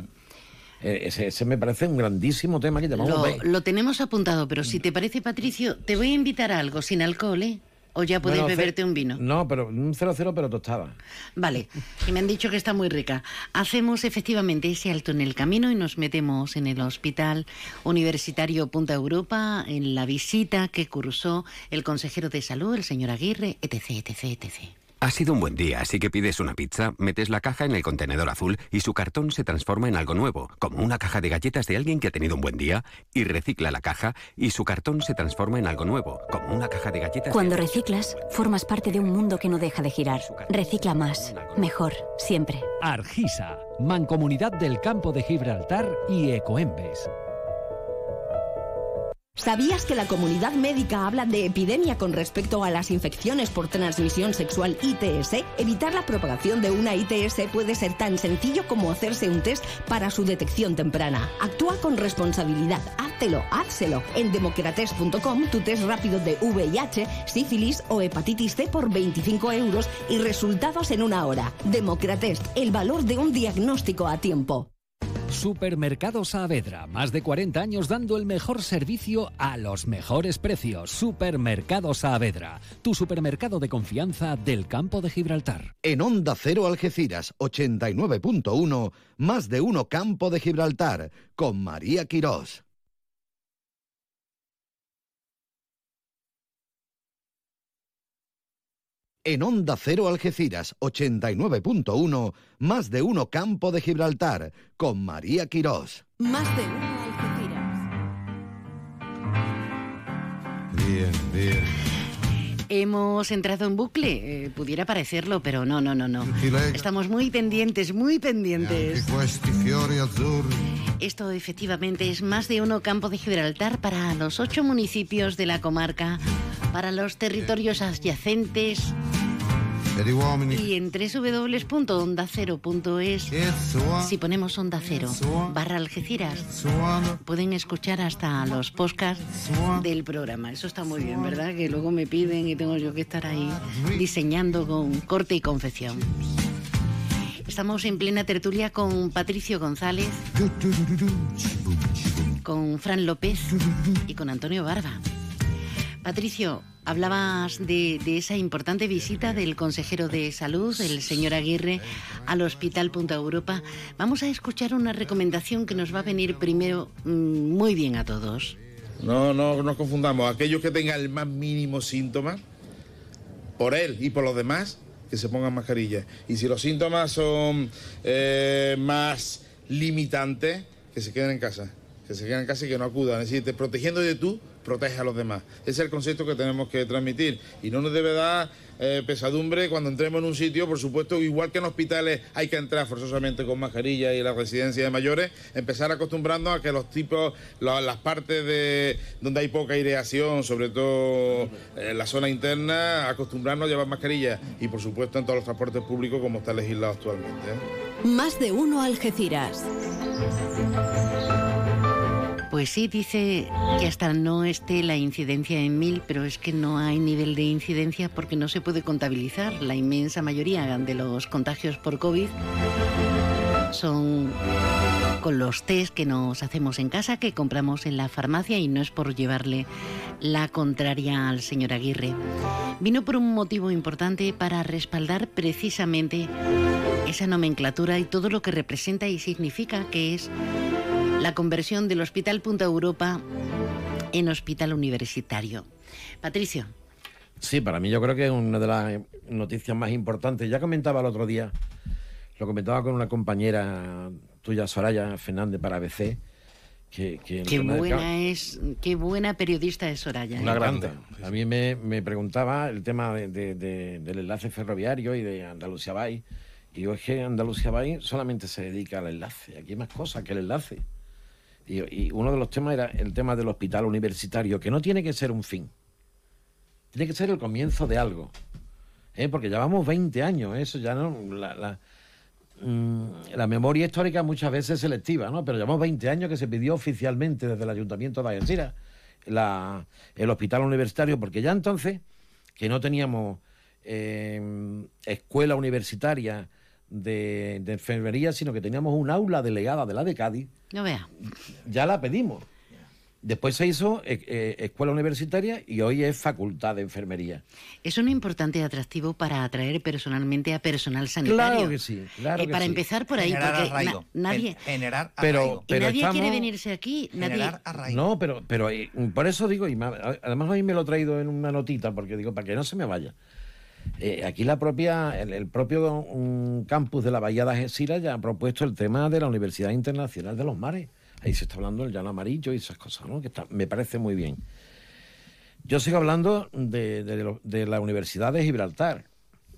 Eh, ese, me parece un grandísimo tema que llamamos. Lo, lo tenemos apuntado, pero si te parece, Patricio, te voy a invitar a algo sin alcohol, ¿eh? ¿O ya podéis beberte un vino? No, pero un 00 pero tostada. Vale, y me han dicho que está muy rica. Hacemos efectivamente ese alto en el camino y nos metemos en el Hospital Universitario Punta Europa, en la visita que cursó el consejero de salud, el señor Aguirre, etc, etc, etc. Ha sido un buen día, así que pides una pizza, metes la caja en el contenedor azul y su cartón se transforma en algo nuevo, como una caja de galletas de alguien que ha tenido un buen día, y recicla la caja y su cartón se transforma en algo nuevo, como una caja de galletas. Cuando reciclas, formas parte de un mundo que no deja de girar. Recicla más, mejor, siempre. Argisa, Mancomunidad del Campo de Gibraltar y Ecoembes. ¿Sabías que la comunidad médica habla de epidemia con respecto a las infecciones por transmisión sexual ITS? Evitar la propagación de una ITS puede ser tan sencillo como hacerse un test para su detección temprana. Actúa con responsabilidad. Háztelo, házselo. En democrates.com tu test rápido de VIH, sífilis o hepatitis C por 25 euros y resultados en una hora. Democrates, el valor de un diagnóstico a tiempo. Supermercado Saavedra, más de 40 años dando el mejor servicio a los mejores precios. Supermercado Saavedra, tu supermercado de confianza del campo de Gibraltar. En Onda Cero Algeciras 89.1, más de uno campo de Gibraltar, con María Quirós. En Onda Cero Algeciras 89.1, más de uno Campo de Gibraltar, con María Quirós. Más de uno Algeciras. Bien, bien. Hemos entrado en bucle, eh, pudiera parecerlo, pero no, no, no, no. Estamos muy pendientes, muy pendientes. Esto efectivamente es más de uno campo de Gibraltar para los ocho municipios de la comarca, para los territorios adyacentes. Y en www.ondacero.es. Si ponemos Onda Cero barra Algeciras, pueden escuchar hasta los podcasts del programa. Eso está muy bien, ¿verdad? Que luego me piden y tengo yo que estar ahí diseñando con corte y confección. Estamos en plena tertulia con Patricio González, con Fran López y con Antonio Barba. Patricio, hablabas de, esa importante visita del consejero de salud, el señor Aguirre, al Hospital Punta Europa. Vamos a escuchar una recomendación que nos va a venir primero mm, muy bien a todos. No, no nos confundamos. Aquellos que tengan el más mínimo síntoma, por él y por los demás, que se pongan mascarilla. Y si los síntomas son eh, más limitantes, que se queden en casa. Que se queden en casa y que no acudan. Es decir, te- protegiendo de tú, protege a los demás. Ese es el concepto que tenemos que transmitir. Y no nos debe dar eh, pesadumbre cuando entremos en un sitio, por supuesto, igual que en hospitales hay que entrar forzosamente con mascarilla y la residencia de mayores, empezar acostumbrando a que los tipos, la- las partes de donde hay poca aireación, sobre todo en la zona interna, acostumbrarnos a llevar mascarilla y por supuesto en todos los transportes públicos como está legislado actualmente. ¿eh? Más de uno Algeciras. Pues sí, dice que hasta no esté la incidencia en mil, pero es que no hay nivel de incidencia porque no se puede contabilizar. La inmensa mayoría de los contagios por COVID son con los test que nos hacemos en casa, que compramos en la farmacia y no es por llevarle la contraria al señor Aguirre. Vino por un motivo importante para respaldar precisamente esa nomenclatura y todo lo que representa y significa que es la conversión del Hospital Punta Europa en hospital universitario. Patricio. Sí, para mí yo creo que es una de las noticias más importantes. Ya comentaba el otro día, lo comentaba con una compañera tuya, Soraya Fernández, para ABC, que... Qué buena es, qué buena periodista es Soraya. Una ¿eh? grande. A mí me, me preguntaba el tema de- de- de- del enlace ferroviario y de Andalucía Bay. Y yo es que Andalucía Bay solamente se dedica al enlace. Aquí hay más cosas que el enlace. Y, uno de los temas era el tema del hospital universitario, que no tiene que ser un fin. Tiene que ser el comienzo de algo. ¿eh? Porque llevamos 20 años, eso ya no. La, la- mm, la memoria histórica muchas veces es selectiva, ¿no? Pero llevamos 20 años que se pidió oficialmente desde el Ayuntamiento de Algeciras la- el hospital universitario, porque ya entonces, que no teníamos eh, escuela universitaria de, de enfermería, sino que teníamos un aula delegada de la de Cádiz, No vea. ya la pedimos. Después se hizo eh, eh, escuela universitaria y hoy es facultad de enfermería. Es un importante atractivo para atraer personalmente a personal sanitario. Claro que sí, claro Eh, que para sí. empezar por ahí, Generar porque arraigo. na- nadie, Gen- generar Pero- arraigo. y pero nadie quiere estamos- venirse aquí. Nadie, Generar arraigo. No, pero, pero eh, por eso digo, y además hoy me lo he traído en una notita, porque digo, para que no se me vaya. Eh, aquí la propia, el, propio mm, campus de la Bahía de Algeciras ya ha propuesto el tema de la Universidad Internacional de los Mares. Ahí se está hablando del llano amarillo y esas cosas, ¿no? Que está- me parece muy bien. Yo sigo hablando de, de de la Universidad de Gibraltar,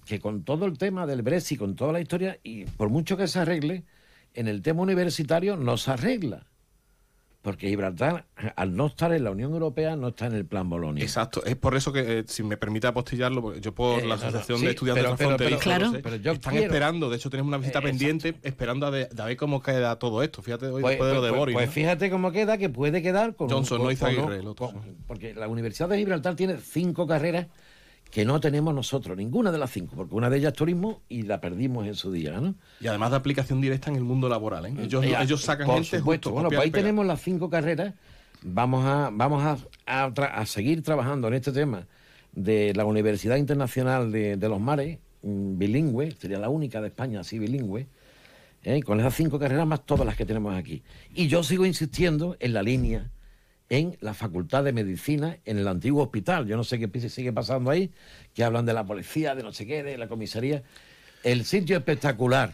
que con todo el tema del Brexit, con toda la historia, y por mucho que se arregle, en el tema universitario no se arregla. Porque Gibraltar, al no estar en la Unión Europea, no está en el plan Bolonia. Exacto, es por eso que, eh, si me permite apostillarlo, yo por Eh, la Asociación sí, de Estudiantes pero- pero- pero- claro, sé, pero yo están quiero- esperando, de hecho tenemos una visita Eh, pendiente, esperando a, de, a ver cómo queda todo esto. Fíjate hoy Pues, después de lo de pues- Boris. pues ¿no? fíjate cómo queda, que puede quedar con un- Johnson, con- no hizo con- Aguirre, el otro. con- porque la Universidad de Gibraltar tiene cinco carreras que no tenemos nosotros, ninguna de las cinco, porque una de ellas es turismo y la perdimos en su día, ¿no? Y además de aplicación directa en el mundo laboral. ¿eh? Ellos, Ya, ellos sacan por gente supuesto. justo Bueno, pues ahí tenemos las cinco carreras. Vamos a, vamos a, a seguir trabajando en este tema de la Universidad Internacional de, de los Mares, mm, bilingüe, sería la única de España así bilingüe, ¿eh? con esas cinco carreras más todas las que tenemos aquí. Y yo sigo insistiendo en la línea en la Facultad de Medicina en el antiguo hospital. Yo no sé qué sigue pasando ahí, que hablan de la policía, de no sé qué, de la comisaría. El sitio espectacular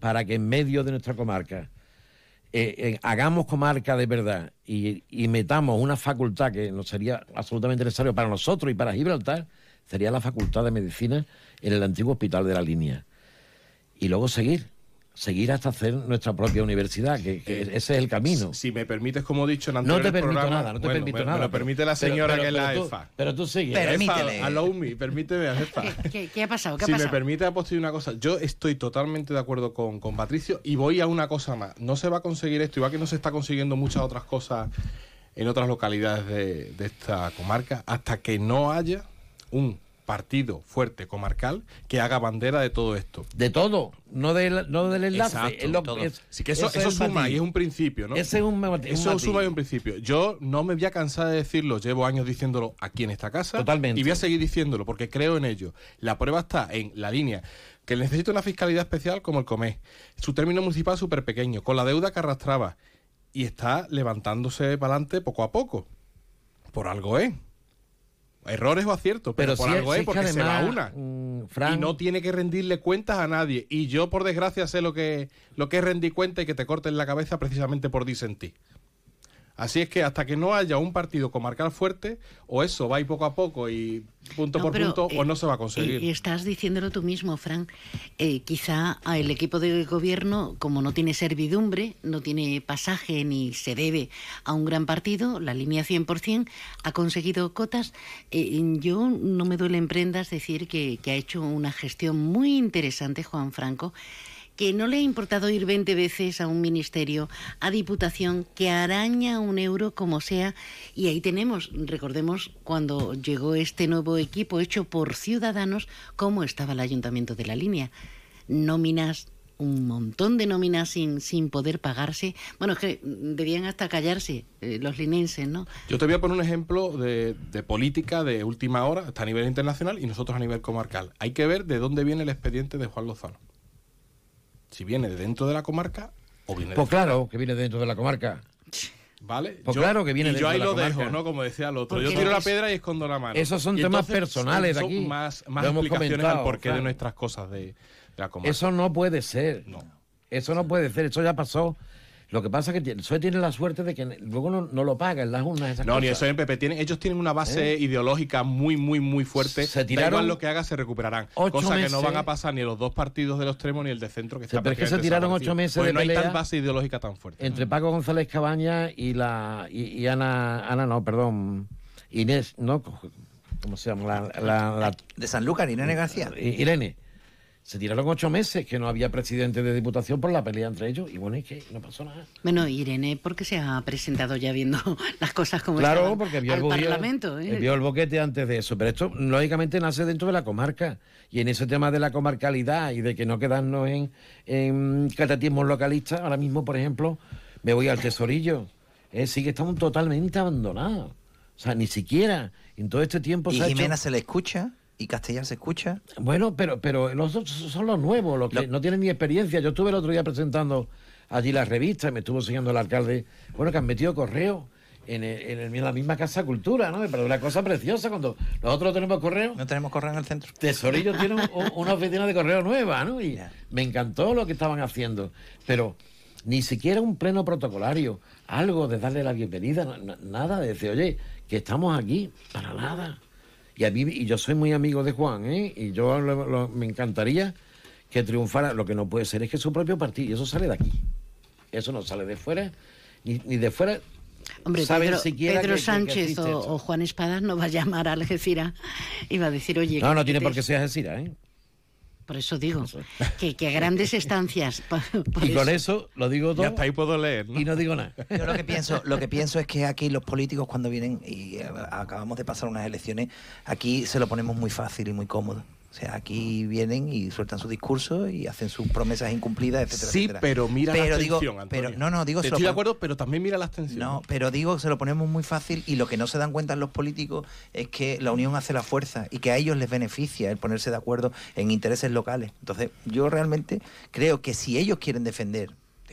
para que en medio de nuestra comarca eh, eh, hagamos comarca de verdad y, metamos una facultad que nos sería absolutamente necesario para nosotros y para Gibraltar, sería la Facultad de Medicina en el antiguo hospital de la línea. Y luego seguir seguir hasta hacer nuestra propia universidad, que, ese es el camino. Si, me permites, como he dicho en No te permito nada, no te permito nada. Me lo permite la señora que es la tú, EFA. Pero tú sigues. Permítele. a la UMI, permíteme EFA. ¿Qué, qué, ha pasado? ¿Qué ha si pasado? me permite apostar una cosa, yo estoy totalmente de acuerdo con, con Patricio y voy a una cosa más. No se va a conseguir esto, igual que no se está consiguiendo muchas otras cosas en otras localidades de, de esta comarca, hasta que no haya un partido fuerte comarcal que haga bandera de todo esto. De todo, no, de, no del enlace. Exacto, es lo, todo. es, sí, que eso, eso suma y es un principio, ¿no? Ese es un, Eso suma y un principio. Yo no me voy a cansar de decirlo, llevo años diciéndolo aquí en esta casa. Totalmente. Y voy a seguir diciéndolo porque creo en ello. La prueba está en la línea que necesita una fiscalidad especial como el COME. Su término municipal súper pequeño, con la deuda que arrastraba. Y está levantándose para adelante poco a poco. Por algo es. Errores o aciertos, pero, Pero por algo es que porque se va una. mm, y no tiene que rendirle cuentas a nadie. Y yo, por desgracia, sé lo que, lo que es rendir cuenta y que te corten la cabeza precisamente por disentir. Así es que hasta que no haya un partido comarcal fuerte, o eso va ir poco a poco y punto No, por pero, punto, o eh, no se va a conseguir. eh, estás diciéndolo tú mismo, Fran. Eh, quizá el equipo de gobierno, como no tiene servidumbre, no tiene pasaje ni se debe a un gran partido, la línea 100%, ha conseguido cotas. Eh, yo no me duele en prendas decir que, que ha hecho una gestión muy interesante Juan Franco que no le ha importado ir 20 veces a un ministerio, a diputación, que araña un euro como sea. Y ahí tenemos, recordemos, cuando llegó este nuevo equipo hecho por ciudadanos, cómo estaba el ayuntamiento de la línea. Nóminas, un montón de nóminas sin, sin poder pagarse. Bueno, es que debían hasta callarse eh, los linenses, ¿no? Yo te voy a poner un ejemplo de, de política de última hora, hasta a nivel internacional y nosotros a nivel comarcal. Hay que ver de dónde viene el expediente de Juan Lozano. Si viene de dentro de la comarca o viene Pues de claro, que viene dentro de la comarca. ¿Vale? Pues claro que viene y yo dentro ahí de la lo dejo. ¿no? Como decía el otro. Yo tiro la piedra y escondo la mano. Esos son Y temas entonces personales de son aquí. Más, más explicaciones al porqué de Fran. nuestras cosas de, de la comarca. Eso no puede ser. Eso no puede ser. Eso ya pasó. Lo que pasa es que el PSOE tiene la suerte de que luego no, no lo paga en las urnas. esas No, ni cosas. eso en PP. Tienen, ellos tienen una base ¿Eh? ideológica muy, muy, muy fuerte. Se Da tiraron igual lo que haga, se recuperarán. ocho Cosa que no van a pasar ni los dos partidos de los extremos ni el de centro, que Sí, está pero es que se tiraron ocho meses Porque de no hay tan base ideológica tan fuerte. Entre Paco González Cabaña y la y, y Ana, Ana no, perdón, Inés, ¿no? ¿Cómo se llama? La, la- la- De Sanlúcar, Irene García. Irene. Se tiraron ocho meses que no había presidente de diputación por la pelea entre ellos y bueno, es que no pasó nada. Bueno, Irene, porque se ha presentado ya viendo las cosas como Claro, porque vio al el, Parlamento. ¿eh? vio el boquete antes de eso. Pero esto, lógicamente, nace dentro de la comarca. Y en ese tema de la comarcalidad y de que no quedarnos en, en catatismos localistas, ahora mismo, por ejemplo, me voy al tesorillo. Eh, sí que estamos totalmente abandonados. O sea, ni siquiera en todo este tiempo Y se ha Jimena hecho... se le escucha y Castellar se escucha. Bueno, pero, pero los otros son los nuevos, los que no tienen ni experiencia. Yo estuve el otro día presentando allí la revista y me estuvo enseñando el alcalde, bueno, que han metido correo en, el- en el- en la misma Casa Cultura, ¿no? Pero una cosa preciosa cuando nosotros tenemos correo. No tenemos correo en el centro. Tesorillo tiene un- un- una oficina de correo nueva, ¿no? Y me encantó lo que estaban haciendo. Pero ni siquiera un pleno protocolario, algo de darle la bienvenida, nada, de decir, oye, que estamos aquí, para nada. Y a mí, y yo soy muy amigo de Juan, ¿eh? Y yo lo- lo- me encantaría que triunfara. Lo que no puede ser es que su propio partido, y eso sale de aquí. Eso no sale de fuera, ni, ni de fuera. Hombre, Pedro, Pedro que- que- que Sánchez o, Juan Espadas no va a llamar a Algeciras y va a decir, oye... No, no tiene te- por qué ser Algeciras, ¿eh? Por eso digo, que, que a grandes estancias... por- por Y con eso lo digo todo. Y hasta ahí puedo leer. Y no digo nada. Yo lo que pienso, lo que pienso es que aquí los políticos cuando vienen y eh, acabamos de pasar unas elecciones, aquí se lo ponemos muy fácil y muy cómodo. O sea, aquí vienen y sueltan su discurso y hacen sus promesas incumplidas, etcétera, Sí, etcétera. pero mira la digo, abstención, Antonio. pero no, no, digo Estoy de acuerdo, pero también mira la abstención. No, pero digo, se lo ponemos muy fácil y lo que no se dan cuenta los políticos es que la unión hace la fuerza y que a ellos les beneficia el ponerse de acuerdo en intereses locales. Entonces, yo realmente creo que si ellos quieren defender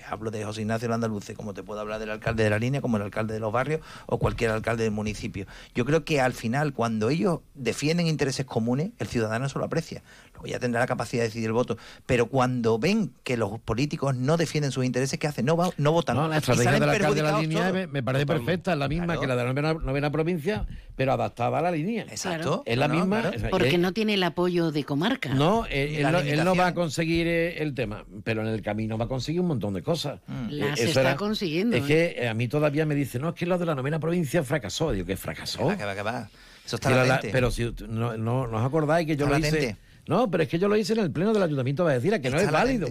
hablo de José Ignacio Landaluce, como te puedo hablar del alcalde de la línea, como el alcalde de los barrios o cualquier alcalde del municipio. Yo creo que al final, cuando ellos defienden intereses comunes, el ciudadano eso lo aprecia. Luego ya tendrá la capacidad de decidir el voto. Pero cuando ven que los políticos no defienden sus intereses, ¿qué hacen? No, va- no votan. No, la estrategia del alcalde de la línea me, me parece perfecta, es la misma que la de la novena, novena provincia, pero adaptada a la línea. Exacto. Es la No, no, misma. claro. Porque no tiene el apoyo de comarca. No, eh, él, no, él no va a conseguir eh, el tema, pero en el camino va a conseguir un montón de cosas. Mm. Eh, Las eso está consiguiendo, Es ¿eh? que eh, a mí todavía me dice, no, es que lo de la novena provincia fracasó. Digo, ¿qué fracasó? Que va, que va, que va. Eso está la- la- latente. pero si no, no, no os acordáis que yo Está lo hice. No, pero es que yo lo hice en el pleno del ayuntamiento de Algeciras, que no Está es válido.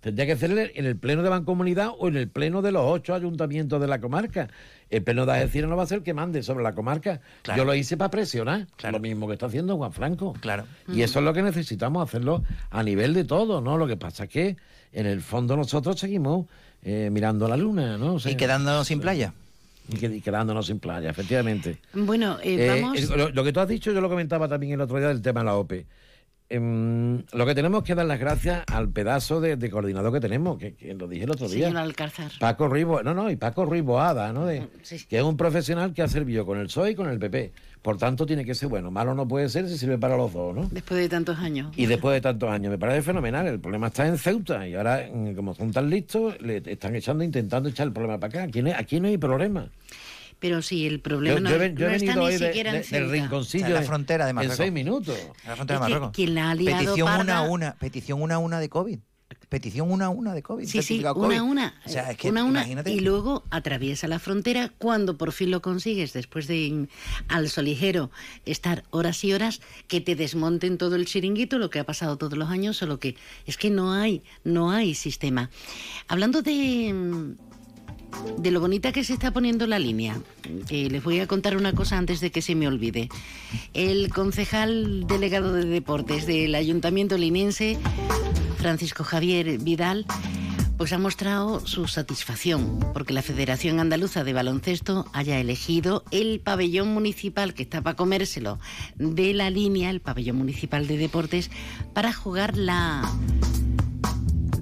Tendría que ser en el- en el pleno de Bancomunidad o en el pleno de los ocho ayuntamientos de la comarca. El pleno de Algeciras no va a ser el que mande sobre la comarca. Claro. Yo lo hice para presionar. Lo mismo que está haciendo Juan Franco. Claro. Y eso es lo que necesitamos hacerlo a nivel de todo, ¿no? Lo que pasa es que en el fondo nosotros seguimos eh, mirando la luna, ¿no? O sea, Y quedándonos sin playa. Y quedándonos sin playa, efectivamente. Bueno, eh, Eh, vamos. eh, lo, lo que tú has dicho, yo lo comentaba también el otro día del tema de la OPE. Em, lo que tenemos que dar las gracias al pedazo de, de coordinador que tenemos, que, que lo dije el otro día. Señor Alcázar. Paco Ruiz, no, no, y Paco Ruiz Boada, ¿no? De- Sí. Que es un profesional que ha servido con el PSOE y con el PP. Por tanto, tiene que ser bueno. Malo no puede ser si sirve para los dos, ¿no? Después de tantos años. Y después de tantos años, me parece fenomenal. El problema está en Ceuta y ahora, mm, como son tan listos, le están echando, intentando echar el problema para acá. Aquí no, aquí no hay problema. Pero sí, el problema Yo, no, yo he, yo he está venido ni hoy de- siquiera de- en del Ceuta. rinconcillo O sea, en la en- frontera de en Marruecos. seis minutos. En la frontera Es de Marruecos. quien la ha liado petición parda- una a una, petición una a una de COVID. Petición una a una de COVID. Sí, sí, una a una. O sea, es que una imagínate. Y luego atraviesa la frontera cuando por fin lo consigues, después de al soligero estar horas y horas, que te desmonten todo el chiringuito, lo que ha pasado todos los años, solo que es que no hay, no hay sistema. Hablando de, de lo bonita que se está poniendo la línea, que les voy a contar una cosa antes de que se me olvide. El concejal delegado de deportes del Ayuntamiento linense, Francisco Javier Vidal, pues ha mostrado su satisfacción porque la Federación Andaluza de Baloncesto haya elegido el pabellón municipal que está para comérselo de la línea, el pabellón municipal de deportes, para jugar la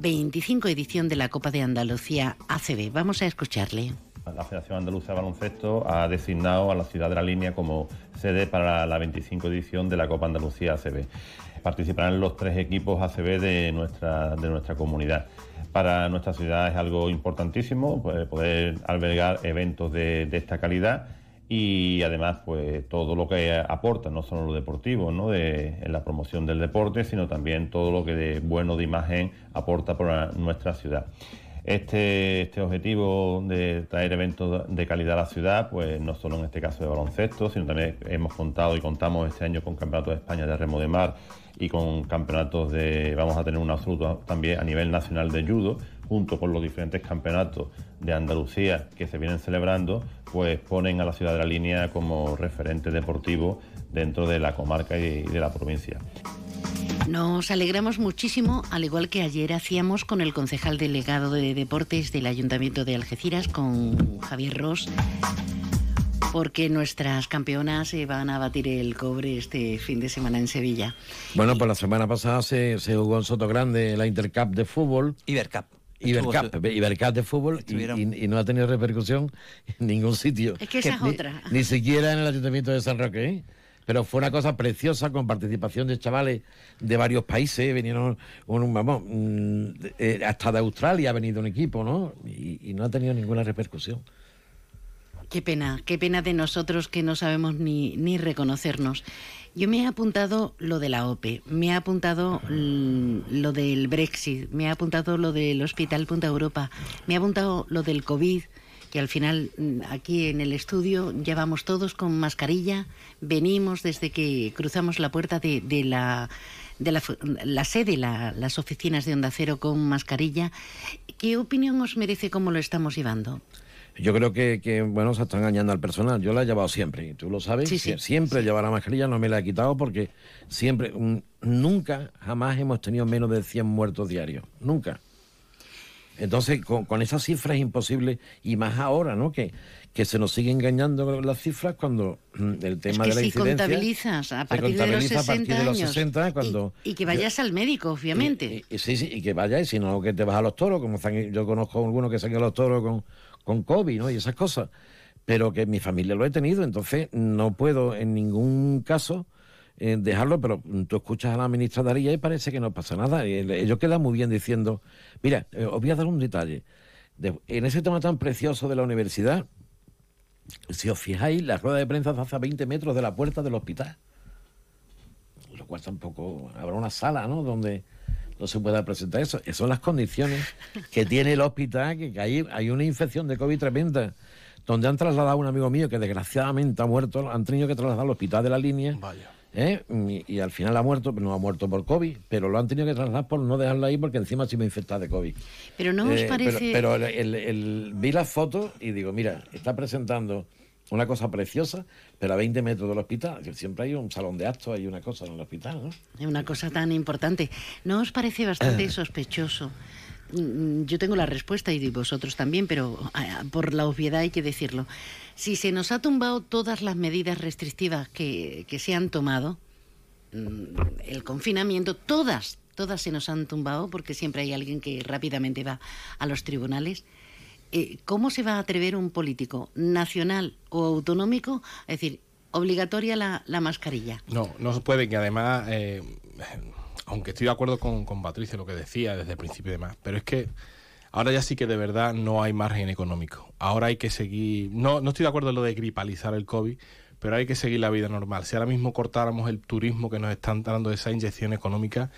25 edición de la Copa de Andalucía ACB. Vamos a escucharle. La Federación Andaluza de Baloncesto ha designado a la ciudad de la línea como sede para la 25 edición de la Copa Andalucía ACB. Participarán los tres equipos ACB de nuestra, de nuestra comunidad. Para nuestra ciudad es algo importantísimo pues, poder albergar eventos de, de esta calidad y además pues todo lo que aporta, no solo lo deportivo, ¿no? de, en la promoción del deporte, sino también todo lo que de bueno de imagen aporta para nuestra ciudad. Este, este objetivo de traer eventos de calidad a la ciudad, pues no solo en este caso de baloncesto, sino también hemos contado y contamos este año con campeonatos de España de remo de mar y con campeonatos de, vamos a tener un absoluto también a nivel nacional de judo, junto con los diferentes campeonatos de Andalucía que se vienen celebrando, pues ponen a la ciudad de la línea como referente deportivo dentro de la comarca y de la provincia. Nos alegramos muchísimo, al igual que ayer hacíamos con el concejal delegado de deportes del Ayuntamiento de Algeciras, con Javier Ross, porque nuestras campeonas se van a batir el cobre este fin de semana en Sevilla. Bueno, pues la semana pasada se, se jugó en Soto Grande la Intercup de fútbol. Ibercup. Ibercup, Ibercup de fútbol y, y- y no ha tenido repercusión en ningún sitio. Es que esa es Ni- otra. Ni siquiera en el Ayuntamiento de San Roque. ¿eh? Pero fue una cosa preciosa con participación de chavales de varios países. Vinieron, un, vamos, mm, eh, hasta de Australia ha venido un equipo, ¿no? Y, y no ha tenido ninguna repercusión. Qué pena, qué pena de nosotros que no sabemos ni, ni reconocernos. Yo me he apuntado lo de la OPE, me he apuntado lo del Brexit, me he apuntado lo del Hospital Punta Europa, me he apuntado lo del COVID, que al final mm, aquí en el estudio ya vamos todos con mascarilla, venimos desde que cruzamos la puerta de, de la de la, la sede, la- las oficinas de Onda Cero con mascarilla. ¿Qué opinión os merece cómo lo estamos llevando? Yo creo que, que, bueno, se está engañando al personal. Yo la he llevado siempre, y tú lo sabes. Sí, sí, Sie- siempre llevo la mascarilla, no me la he quitado porque siempre, nunca, jamás hemos tenido menos de 100 muertos diarios. Nunca. Entonces, con, con esas cifras es imposible, y más ahora, ¿no? Que, que se nos sigue engañando las cifras cuando mm, el tema es que de la si incidencia... contabilizas a partir de los contabiliza 60 a partir de los años 60, cuando... y, y que vayas al médico, obviamente. Y, sí, sí, y que vayas, y si no, que te vas a los toros, como han- yo conozco algunos que se han ido a los toros con, con COVID, ¿no? Y esas cosas. Pero que mi familia lo he tenido, entonces no puedo en ningún caso eh, dejarlo, pero tú escuchas a la ministra Daría y parece que no pasa nada. Ellos quedan muy bien diciendo, mira, eh, os voy a dar un detalle. De- en ese tema tan precioso de la universidad, si os fijáis, la rueda de prensa hace a 20 metros de la puerta del hospital. Lo cual tampoco habrá una sala, ¿no? Donde no se pueda presentar eso. Esas son las condiciones que tiene el hospital, que, que hay, hay una infección de COVID tremenda, donde han trasladado a un amigo mío que desgraciadamente ha muerto, han tenido que trasladar al hospital de la línea. ¿eh? Y, y al final ha muerto, pero no ha muerto por COVID, pero lo han tenido que trasladar por no dejarlo ahí porque encima se iba a infectar de COVID. Pero no os Eh, parece... Pero, pero el- el- el- vi las fotos y digo, mira, está presentando una cosa preciosa, pero a 20 metros del hospital, que siempre hay un salón de actos, hay una cosa en el hospital, ¿no? Es una cosa tan importante. ¿No os parece bastante sospechoso? Mm, Yo tengo la respuesta y vosotros también, pero ah, por la obviedad hay que decirlo. Si se nos ha tumbado todas las medidas restrictivas que, que se han tomado, mm, el confinamiento, todas, todas se nos han tumbado porque siempre hay alguien que rápidamente va a los tribunales. Eh, ¿Cómo se va a atrever un político nacional o autonómico a decir obligatoria la, la mascarilla? No, no se puede, que además, eh, aunque estoy de acuerdo con, con Patricia, lo que decía desde el principio y demás, pero es que ahora ya sí que de verdad no hay margen económico. Ahora hay que seguir, no, no estoy de acuerdo en lo de gripalizar el COVID, pero hay que seguir la vida normal. Si ahora mismo cortáramos el turismo que nos están dando esa inyección económica,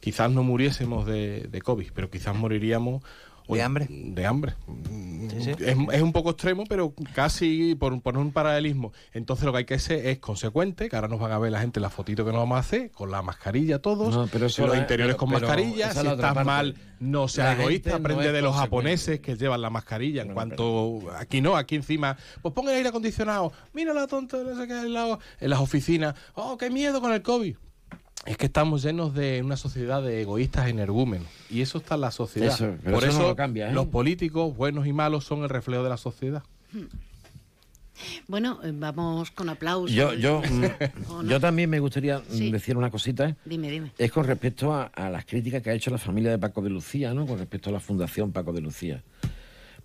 quizás no muriésemos de, de COVID, pero quizás moriríamos... ¿De hambre? De hambre. Es, es un poco extremo, pero casi por, por un paralelismo. Entonces lo que hay que ser es consecuente, que ahora nos van a ver la gente la fotito que nos vamos a hacer, con la mascarilla todos, No, pero eso los interiores pero- con pero mascarilla, si estás parte. mal, no La seas egoísta, no aprende de los japoneses que llevan la mascarilla. En cuanto aquí no, aquí encima, pues pongan aire acondicionado, mira la tonta, no sé qué, en las oficinas, oh, qué miedo con el COVID. Es que estamos llenos de una sociedad de egoístas energúmenos. Y eso está en la sociedad. Eso, pero Por eso eso, no lo cambia, ¿eh? los políticos, buenos y malos, son el reflejo de la sociedad. Bueno, eh, vamos con aplausos. Yo, yo, mm, yo también me gustaría mm, Sí. decir una cosita. ¿eh? Dime, dime. Es con respecto a, a las críticas que ha hecho la familia de Paco de Lucía, ¿no? Con respecto a la Fundación Paco de Lucía.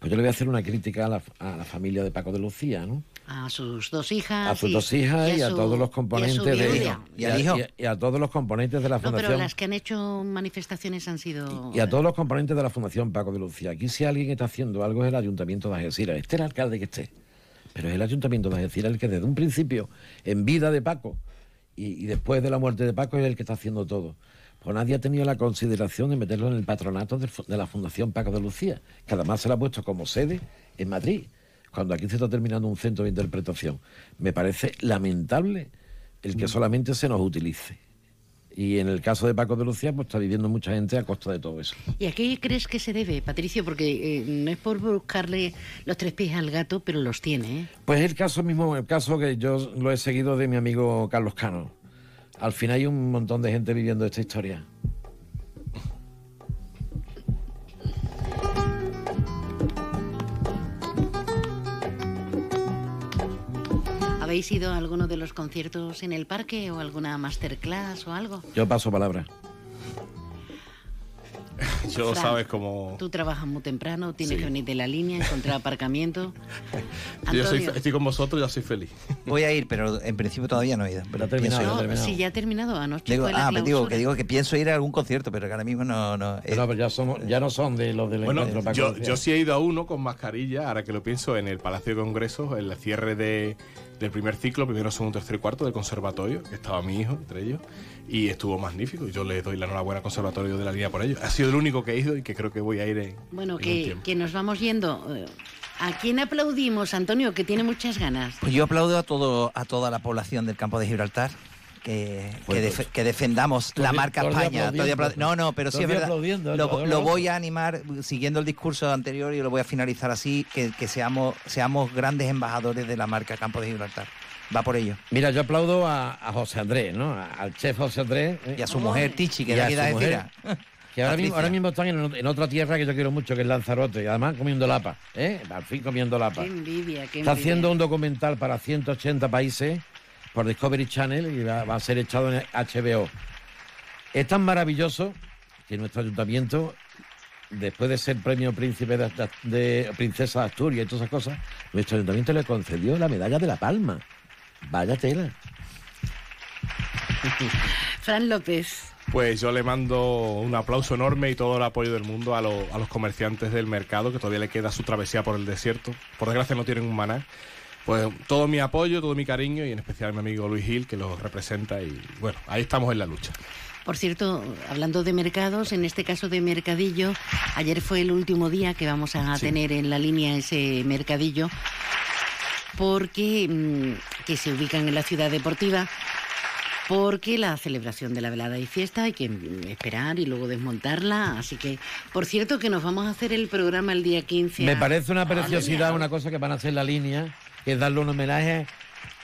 Pues yo le voy a hacer una crítica a la, a la familia de Paco de Lucía, ¿no? A sus dos hijas. A sus y- dos hijas y a, su- todos los y a componentes de y a, y a- y a todos los componentes de la No, pero Fundación las que han hecho manifestaciones han sido... y a todos los componentes de la Fundación Paco de Lucía. Aquí si alguien está haciendo algo es el Ayuntamiento de Algeciras. Esté el alcalde que esté. Pero es el Ayuntamiento de Algeciras el que desde un principio, en vida de Paco y, y después de la muerte de Paco, es el que está haciendo todo. Pues nadie ha tenido la consideración de meterlo en el patronato de, la Fundación Paco de Lucía, que además se la ha puesto como sede en Madrid, cuando aquí se está terminando un centro de interpretación. Me parece lamentable el que solamente se nos utilice. Y en el caso de Paco de Lucía, pues está viviendo mucha gente a costa de todo eso. ¿Y a qué crees que se debe, Patricio? Porque eh, no es por buscarle los tres pies al gato, pero los tiene, ¿eh? Pues el caso mismo, el caso que yo lo he seguido de mi amigo Carlos Cano. Al final hay un montón de gente viviendo esta historia. ¿Habéis ido a alguno de los conciertos en el parque o alguna masterclass o algo? Yo paso palabra. Yo Fran, sabes cómo... Tú trabajas muy temprano, tienes Sí. que venir de la línea, encontrar aparcamiento. Yo soy- estoy con vosotros, ya soy feliz. Voy a ir, pero en principio todavía no he ido. Pero pienso ir. No, sí, ya ha terminado anoche. Digo, la ah, me digo, que digo que pienso ir a algún concierto, pero que ahora mismo no... no eh, pero ya, somos, ya no son de los del Bueno, yo, yo sí he ido a uno con mascarilla, ahora que lo pienso, en el Palacio de Congresos, en el cierre de, del primer ciclo, primero, segundo, tercer y cuarto del conservatorio, que estaba mi hijo entre ellos, y estuvo magnífico. Yo le doy la enhorabuena al conservatorio de la línea por ello. Ha sido el único que he ido y que creo que voy a ir en, Bueno, en que, que nos vamos yendo. ¿A quién aplaudimos, Antonio, que tiene muchas ganas? Pues yo aplaudo a todo a toda la población del campo de Gibraltar. Que, que, Pues, defe- que defendamos la marca España. No, no, pero sí es verdad. Lo, voy a animar, siguiendo el discurso anterior, y lo voy a finalizar así, que, que seamos, seamos grandes embajadores de la marca Campo de Gibraltar. Va por ello. Mira, yo aplaudo a, a José Andrés, ¿no? A- Al chef José Andrés. ¿eh? Y a su mujer, Tichi, que Y de aquí mujer. Que ahora mismo, ahora mismo están en, en otra tierra que yo quiero mucho, que es Lanzarote, y además comiendo lapa, ¿eh? Al fin comiendo lapa. Qué envidia, qué Está envidia. haciendo un documental para 180 países por Discovery Channel y va, va a ser echado en HBO. Es tan maravilloso que nuestro ayuntamiento, después de ser premio príncipe de, de- de princesa de Asturias y todas esas cosas, nuestro ayuntamiento le concedió la medalla de la Palma. Vaya tela. Fran López. Pues yo le mando un aplauso enorme y todo el apoyo del mundo a, lo- a los comerciantes del mercado, que todavía le queda su travesía por el desierto. Por desgracia no tienen un maná. Pues todo mi apoyo, todo mi cariño y en especial a mi amigo Luis Gil, que lo representa. Y bueno, ahí estamos en la lucha. Por cierto, hablando de mercados, en este caso de mercadillo, ayer fue el último día que vamos a Sí. tener en la línea ese mercadillo, porque mm, que se ubican en la ciudad deportiva, porque la celebración de la velada y fiesta hay que esperar y luego desmontarla, así que, por cierto, que nos vamos a hacer el programa el día 15. Me a- parece una preciosidad, una cosa que van a hacer en la línea, que es darle un homenaje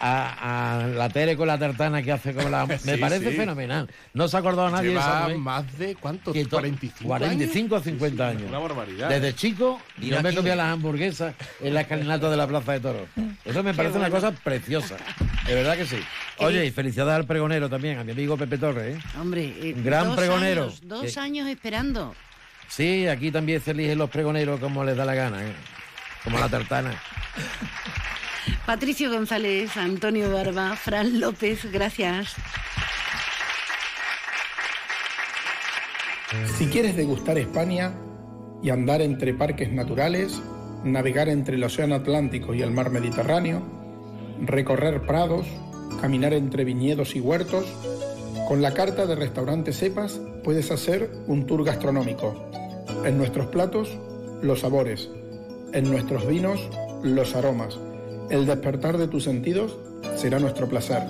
a, a la Tere con la tartana que hace con la... Me Sí, parece sí. fenomenal. No se ha acordado nadie de Lleva esa mujer. más de, ¿cuántos? Que to- 45 45 o 50 Sí, sí, años. una barbaridad. Desde chico, Mira yo me comía las hamburguesas en la escalinata de la Plaza de Toros. Eso me parece una cosa preciosa. De verdad que sí. Oye, y felicidades al pregonero también, a mi amigo Pepe Torres. ¿eh? Hombre, eh, Gran dos pregonero. años, dos años esperando. Sí, aquí también se eligen los pregoneros como les da la gana, ¿eh? como la tartana. Patricio González, Antonio Barba, Fran López, gracias. Si quieres degustar España y andar entre parques naturales, navegar entre el Océano Atlántico y el Mar Mediterráneo, recorrer prados, caminar entre viñedos y huertos, con la carta de restaurante Cepas puedes hacer un tour gastronómico. En nuestros platos, los sabores. En nuestros vinos, los aromas. El despertar de tus sentidos será nuestro placer.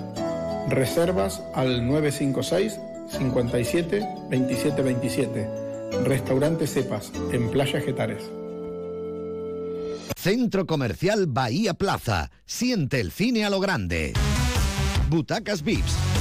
Reservas al 956 57 27 27. Restaurante Cepas, en Playa Getares. Centro Comercial Bahía Plaza. Siente el cine a lo grande. Butacas VIPs,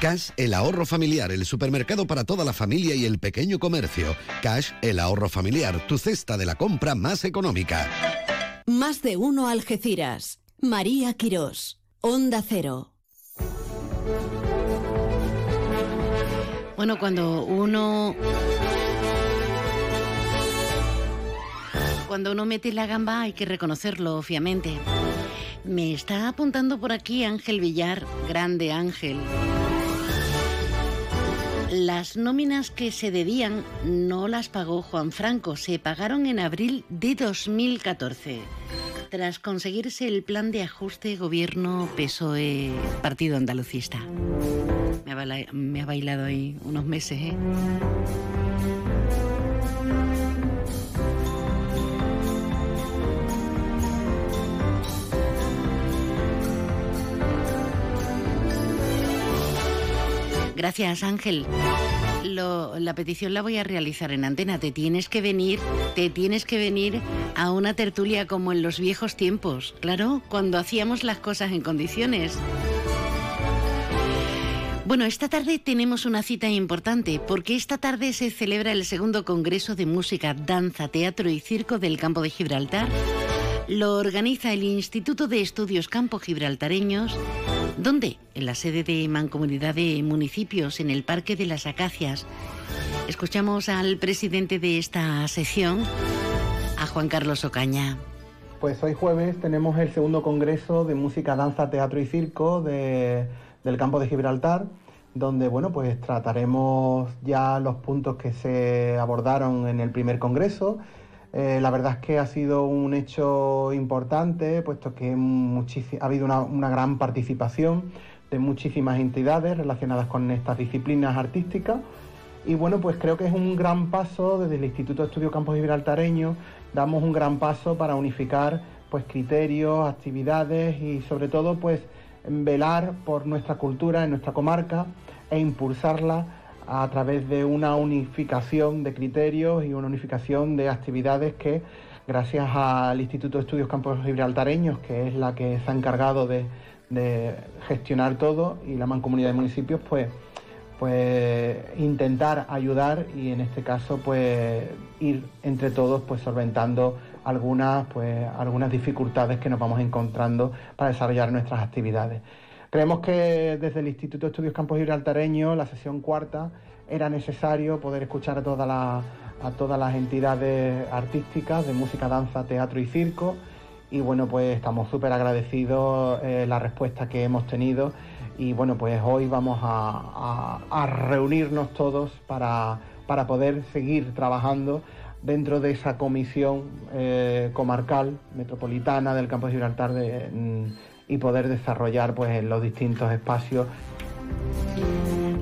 Cash, el ahorro familiar, el supermercado para toda la familia y el pequeño comercio. Cash, el ahorro familiar, tu cesta de la compra más económica. Más de uno Algeciras. María Quirós. Onda Cero. Bueno, cuando uno. Cuando uno mete la gamba hay que reconocerlo, obviamente. Me está apuntando por aquí Ángel Villar, grande Ángel. Las nóminas que se debían no las pagó Juan Franco, se pagaron en abril de 2014. Tras conseguirse el plan de ajuste gobierno PSOE Partido Andalucista. Me ha bailado ahí unos meses, ¿eh? Gracias, Ángel. La petición la voy a realizar en antena. Te tienes que venir, te tienes que venir a una tertulia como en los viejos tiempos, claro, cuando hacíamos las cosas en condiciones. Bueno, esta tarde tenemos una cita importante porque esta tarde se celebra el segundo Congreso de Música, Danza, Teatro y Circo del Campo de Gibraltar. Lo organiza el Instituto de Estudios Campo Gibraltareños. ¿Dónde? En la sede de Mancomunidad de Municipios, en el Parque de las Acacias. Escuchamos al presidente de esta sección, a Juan Carlos Ocaña. Pues hoy jueves tenemos el segundo congreso de música, danza, teatro y circo de- del campo de Gibraltar. donde bueno, pues trataremos ya los puntos que se abordaron en el primer congreso. Eh, la verdad es que ha sido un hecho importante, puesto que ha habido una, gran participación de muchísimas entidades relacionadas con estas disciplinas artísticas. Y bueno, pues creo que es un gran paso desde el Instituto de Estudios Campos Gibraltareños, damos un gran paso para unificar pues criterios, actividades y sobre todo pues velar por nuestra cultura en nuestra comarca e impulsarla a través de una unificación de criterios y una unificación de actividades que gracias al Instituto de Estudios Campos Gibraltareños, que es la que se ha encargado de, de gestionar todo y la mancomunidad de municipios, pues, pues intentar ayudar y en este caso pues ir entre todos pues solventando algunas pues algunas dificultades que nos vamos encontrando para desarrollar nuestras actividades. Creemos que desde el Instituto de Estudios Campos Gibraltareños, la sesión cuarta, era necesario poder escuchar a todas las entidades artísticas de música, danza, teatro y circo. Y bueno, pues estamos súper agradecidos eh, la respuesta que hemos tenido. Y bueno, pues hoy vamos a, reunirnos todos para, poder seguir trabajando dentro de esa comisión eh, comarcal metropolitana del campo de Gibraltar mm, y poder desarrollar pues los distintos espacios.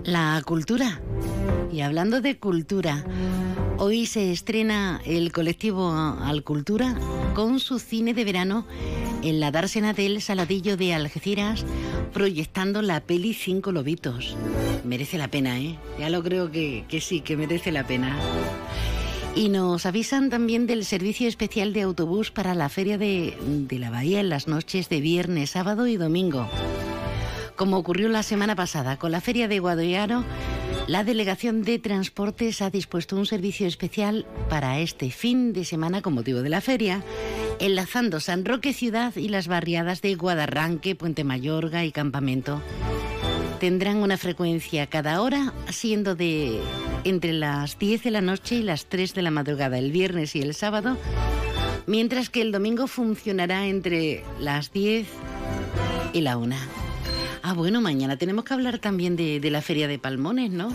La cultura. Y hablando de cultura, Hoy se estrena el colectivo Alcultura con su cine de verano en la dársena del Saladillo de Algeciras, proyectando la peli Cinco Lobitos. Merece la pena, ¿eh? Ya lo creo que, que sí, que merece la pena. Y nos avisan también del servicio especial de autobús para la Feria de, de la Bahía en las noches de viernes, sábado y domingo. Como ocurrió la semana pasada con la Feria de Guadoyaro, la Delegación de Transportes ha dispuesto un servicio especial para este fin de semana con motivo de la feria, enlazando San Roque Ciudad y las barriadas de Guadarranque, Puente Mayorga y Campamento. Tendrán una frecuencia cada hora, siendo de entre las 10 de la noche y las 3 de la madrugada el viernes y el sábado, mientras que el domingo funcionará entre las 10 y la 1. Ah, bueno, mañana tenemos que hablar también de, la Feria de Palmones, ¿no?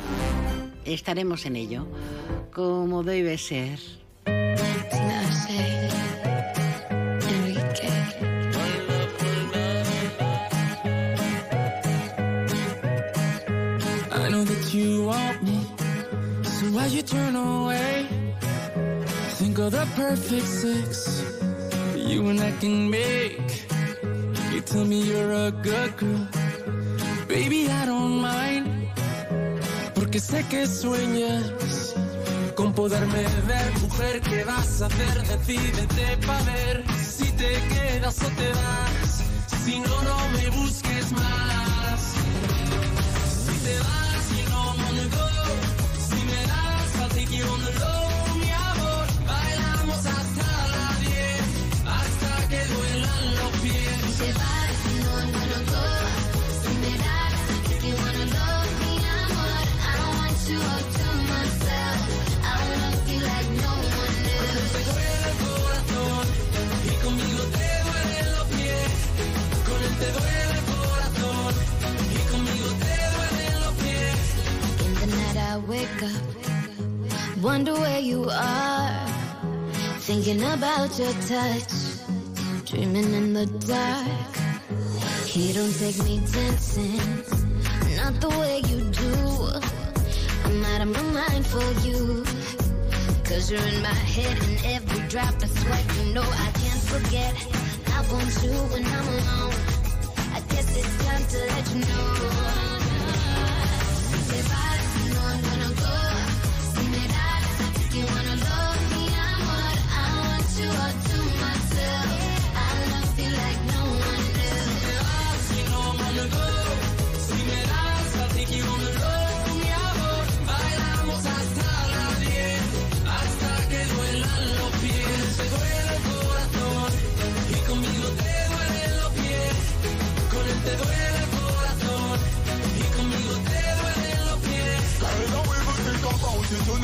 Estaremos en ello, como debe ser. You turn away? Think of the perfect sex you and I can make. You tell me you're a good girl. Baby, I don't mind. Porque sé que sueñas con poderme ver. Mujer, ¿qué vas a hacer? Decídete pa' ver si te quedas o te vas. Si no, no me busques más. About your touch, dreaming in the dark. He don't take me dancing, not the way you do. I'm out of my mind for you. Cause you're in my head and every drop of sweat, you know I can't forget. I want you when I'm alone. I guess it's time to let you know.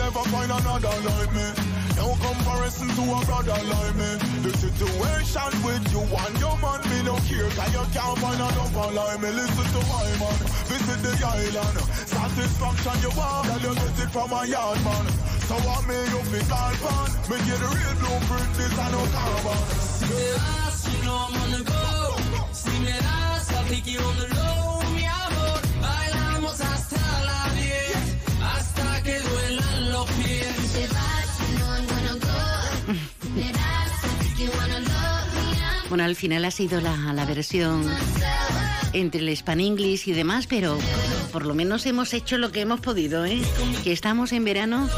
never find another like me. No comparison to a brother like me. The situation with you and your man, me no care, cause you can't find another like me. Listen to my man, visit the island. Satisfaction you want, tell you get it from my yard man. So what me you think I'll? Me get the real blueprint, this and no carbon. See me last, you know I'm on the go. See me last, I'll pick you on the low. Al final ha sido la, la versión entre el Span English y demás, pero por lo menos hemos hecho lo que hemos podido, ¿eh? Que estamos en verano,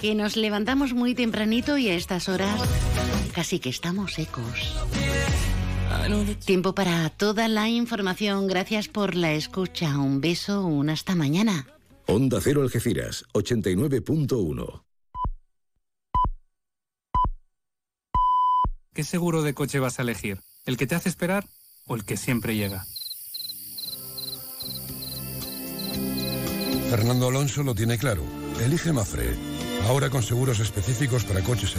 que nos levantamos muy tempranito y a estas horas casi que estamos secos. Tiempo para toda la información. Gracias por la escucha. Un beso, un hasta mañana. Onda Cero Algeciras, 89.1. ¿Qué seguro de coche vas a elegir? ¿El que te hace esperar o el que siempre llega? Fernando Alonso lo tiene claro. Elige Mafre. Ahora con seguros específicos para coches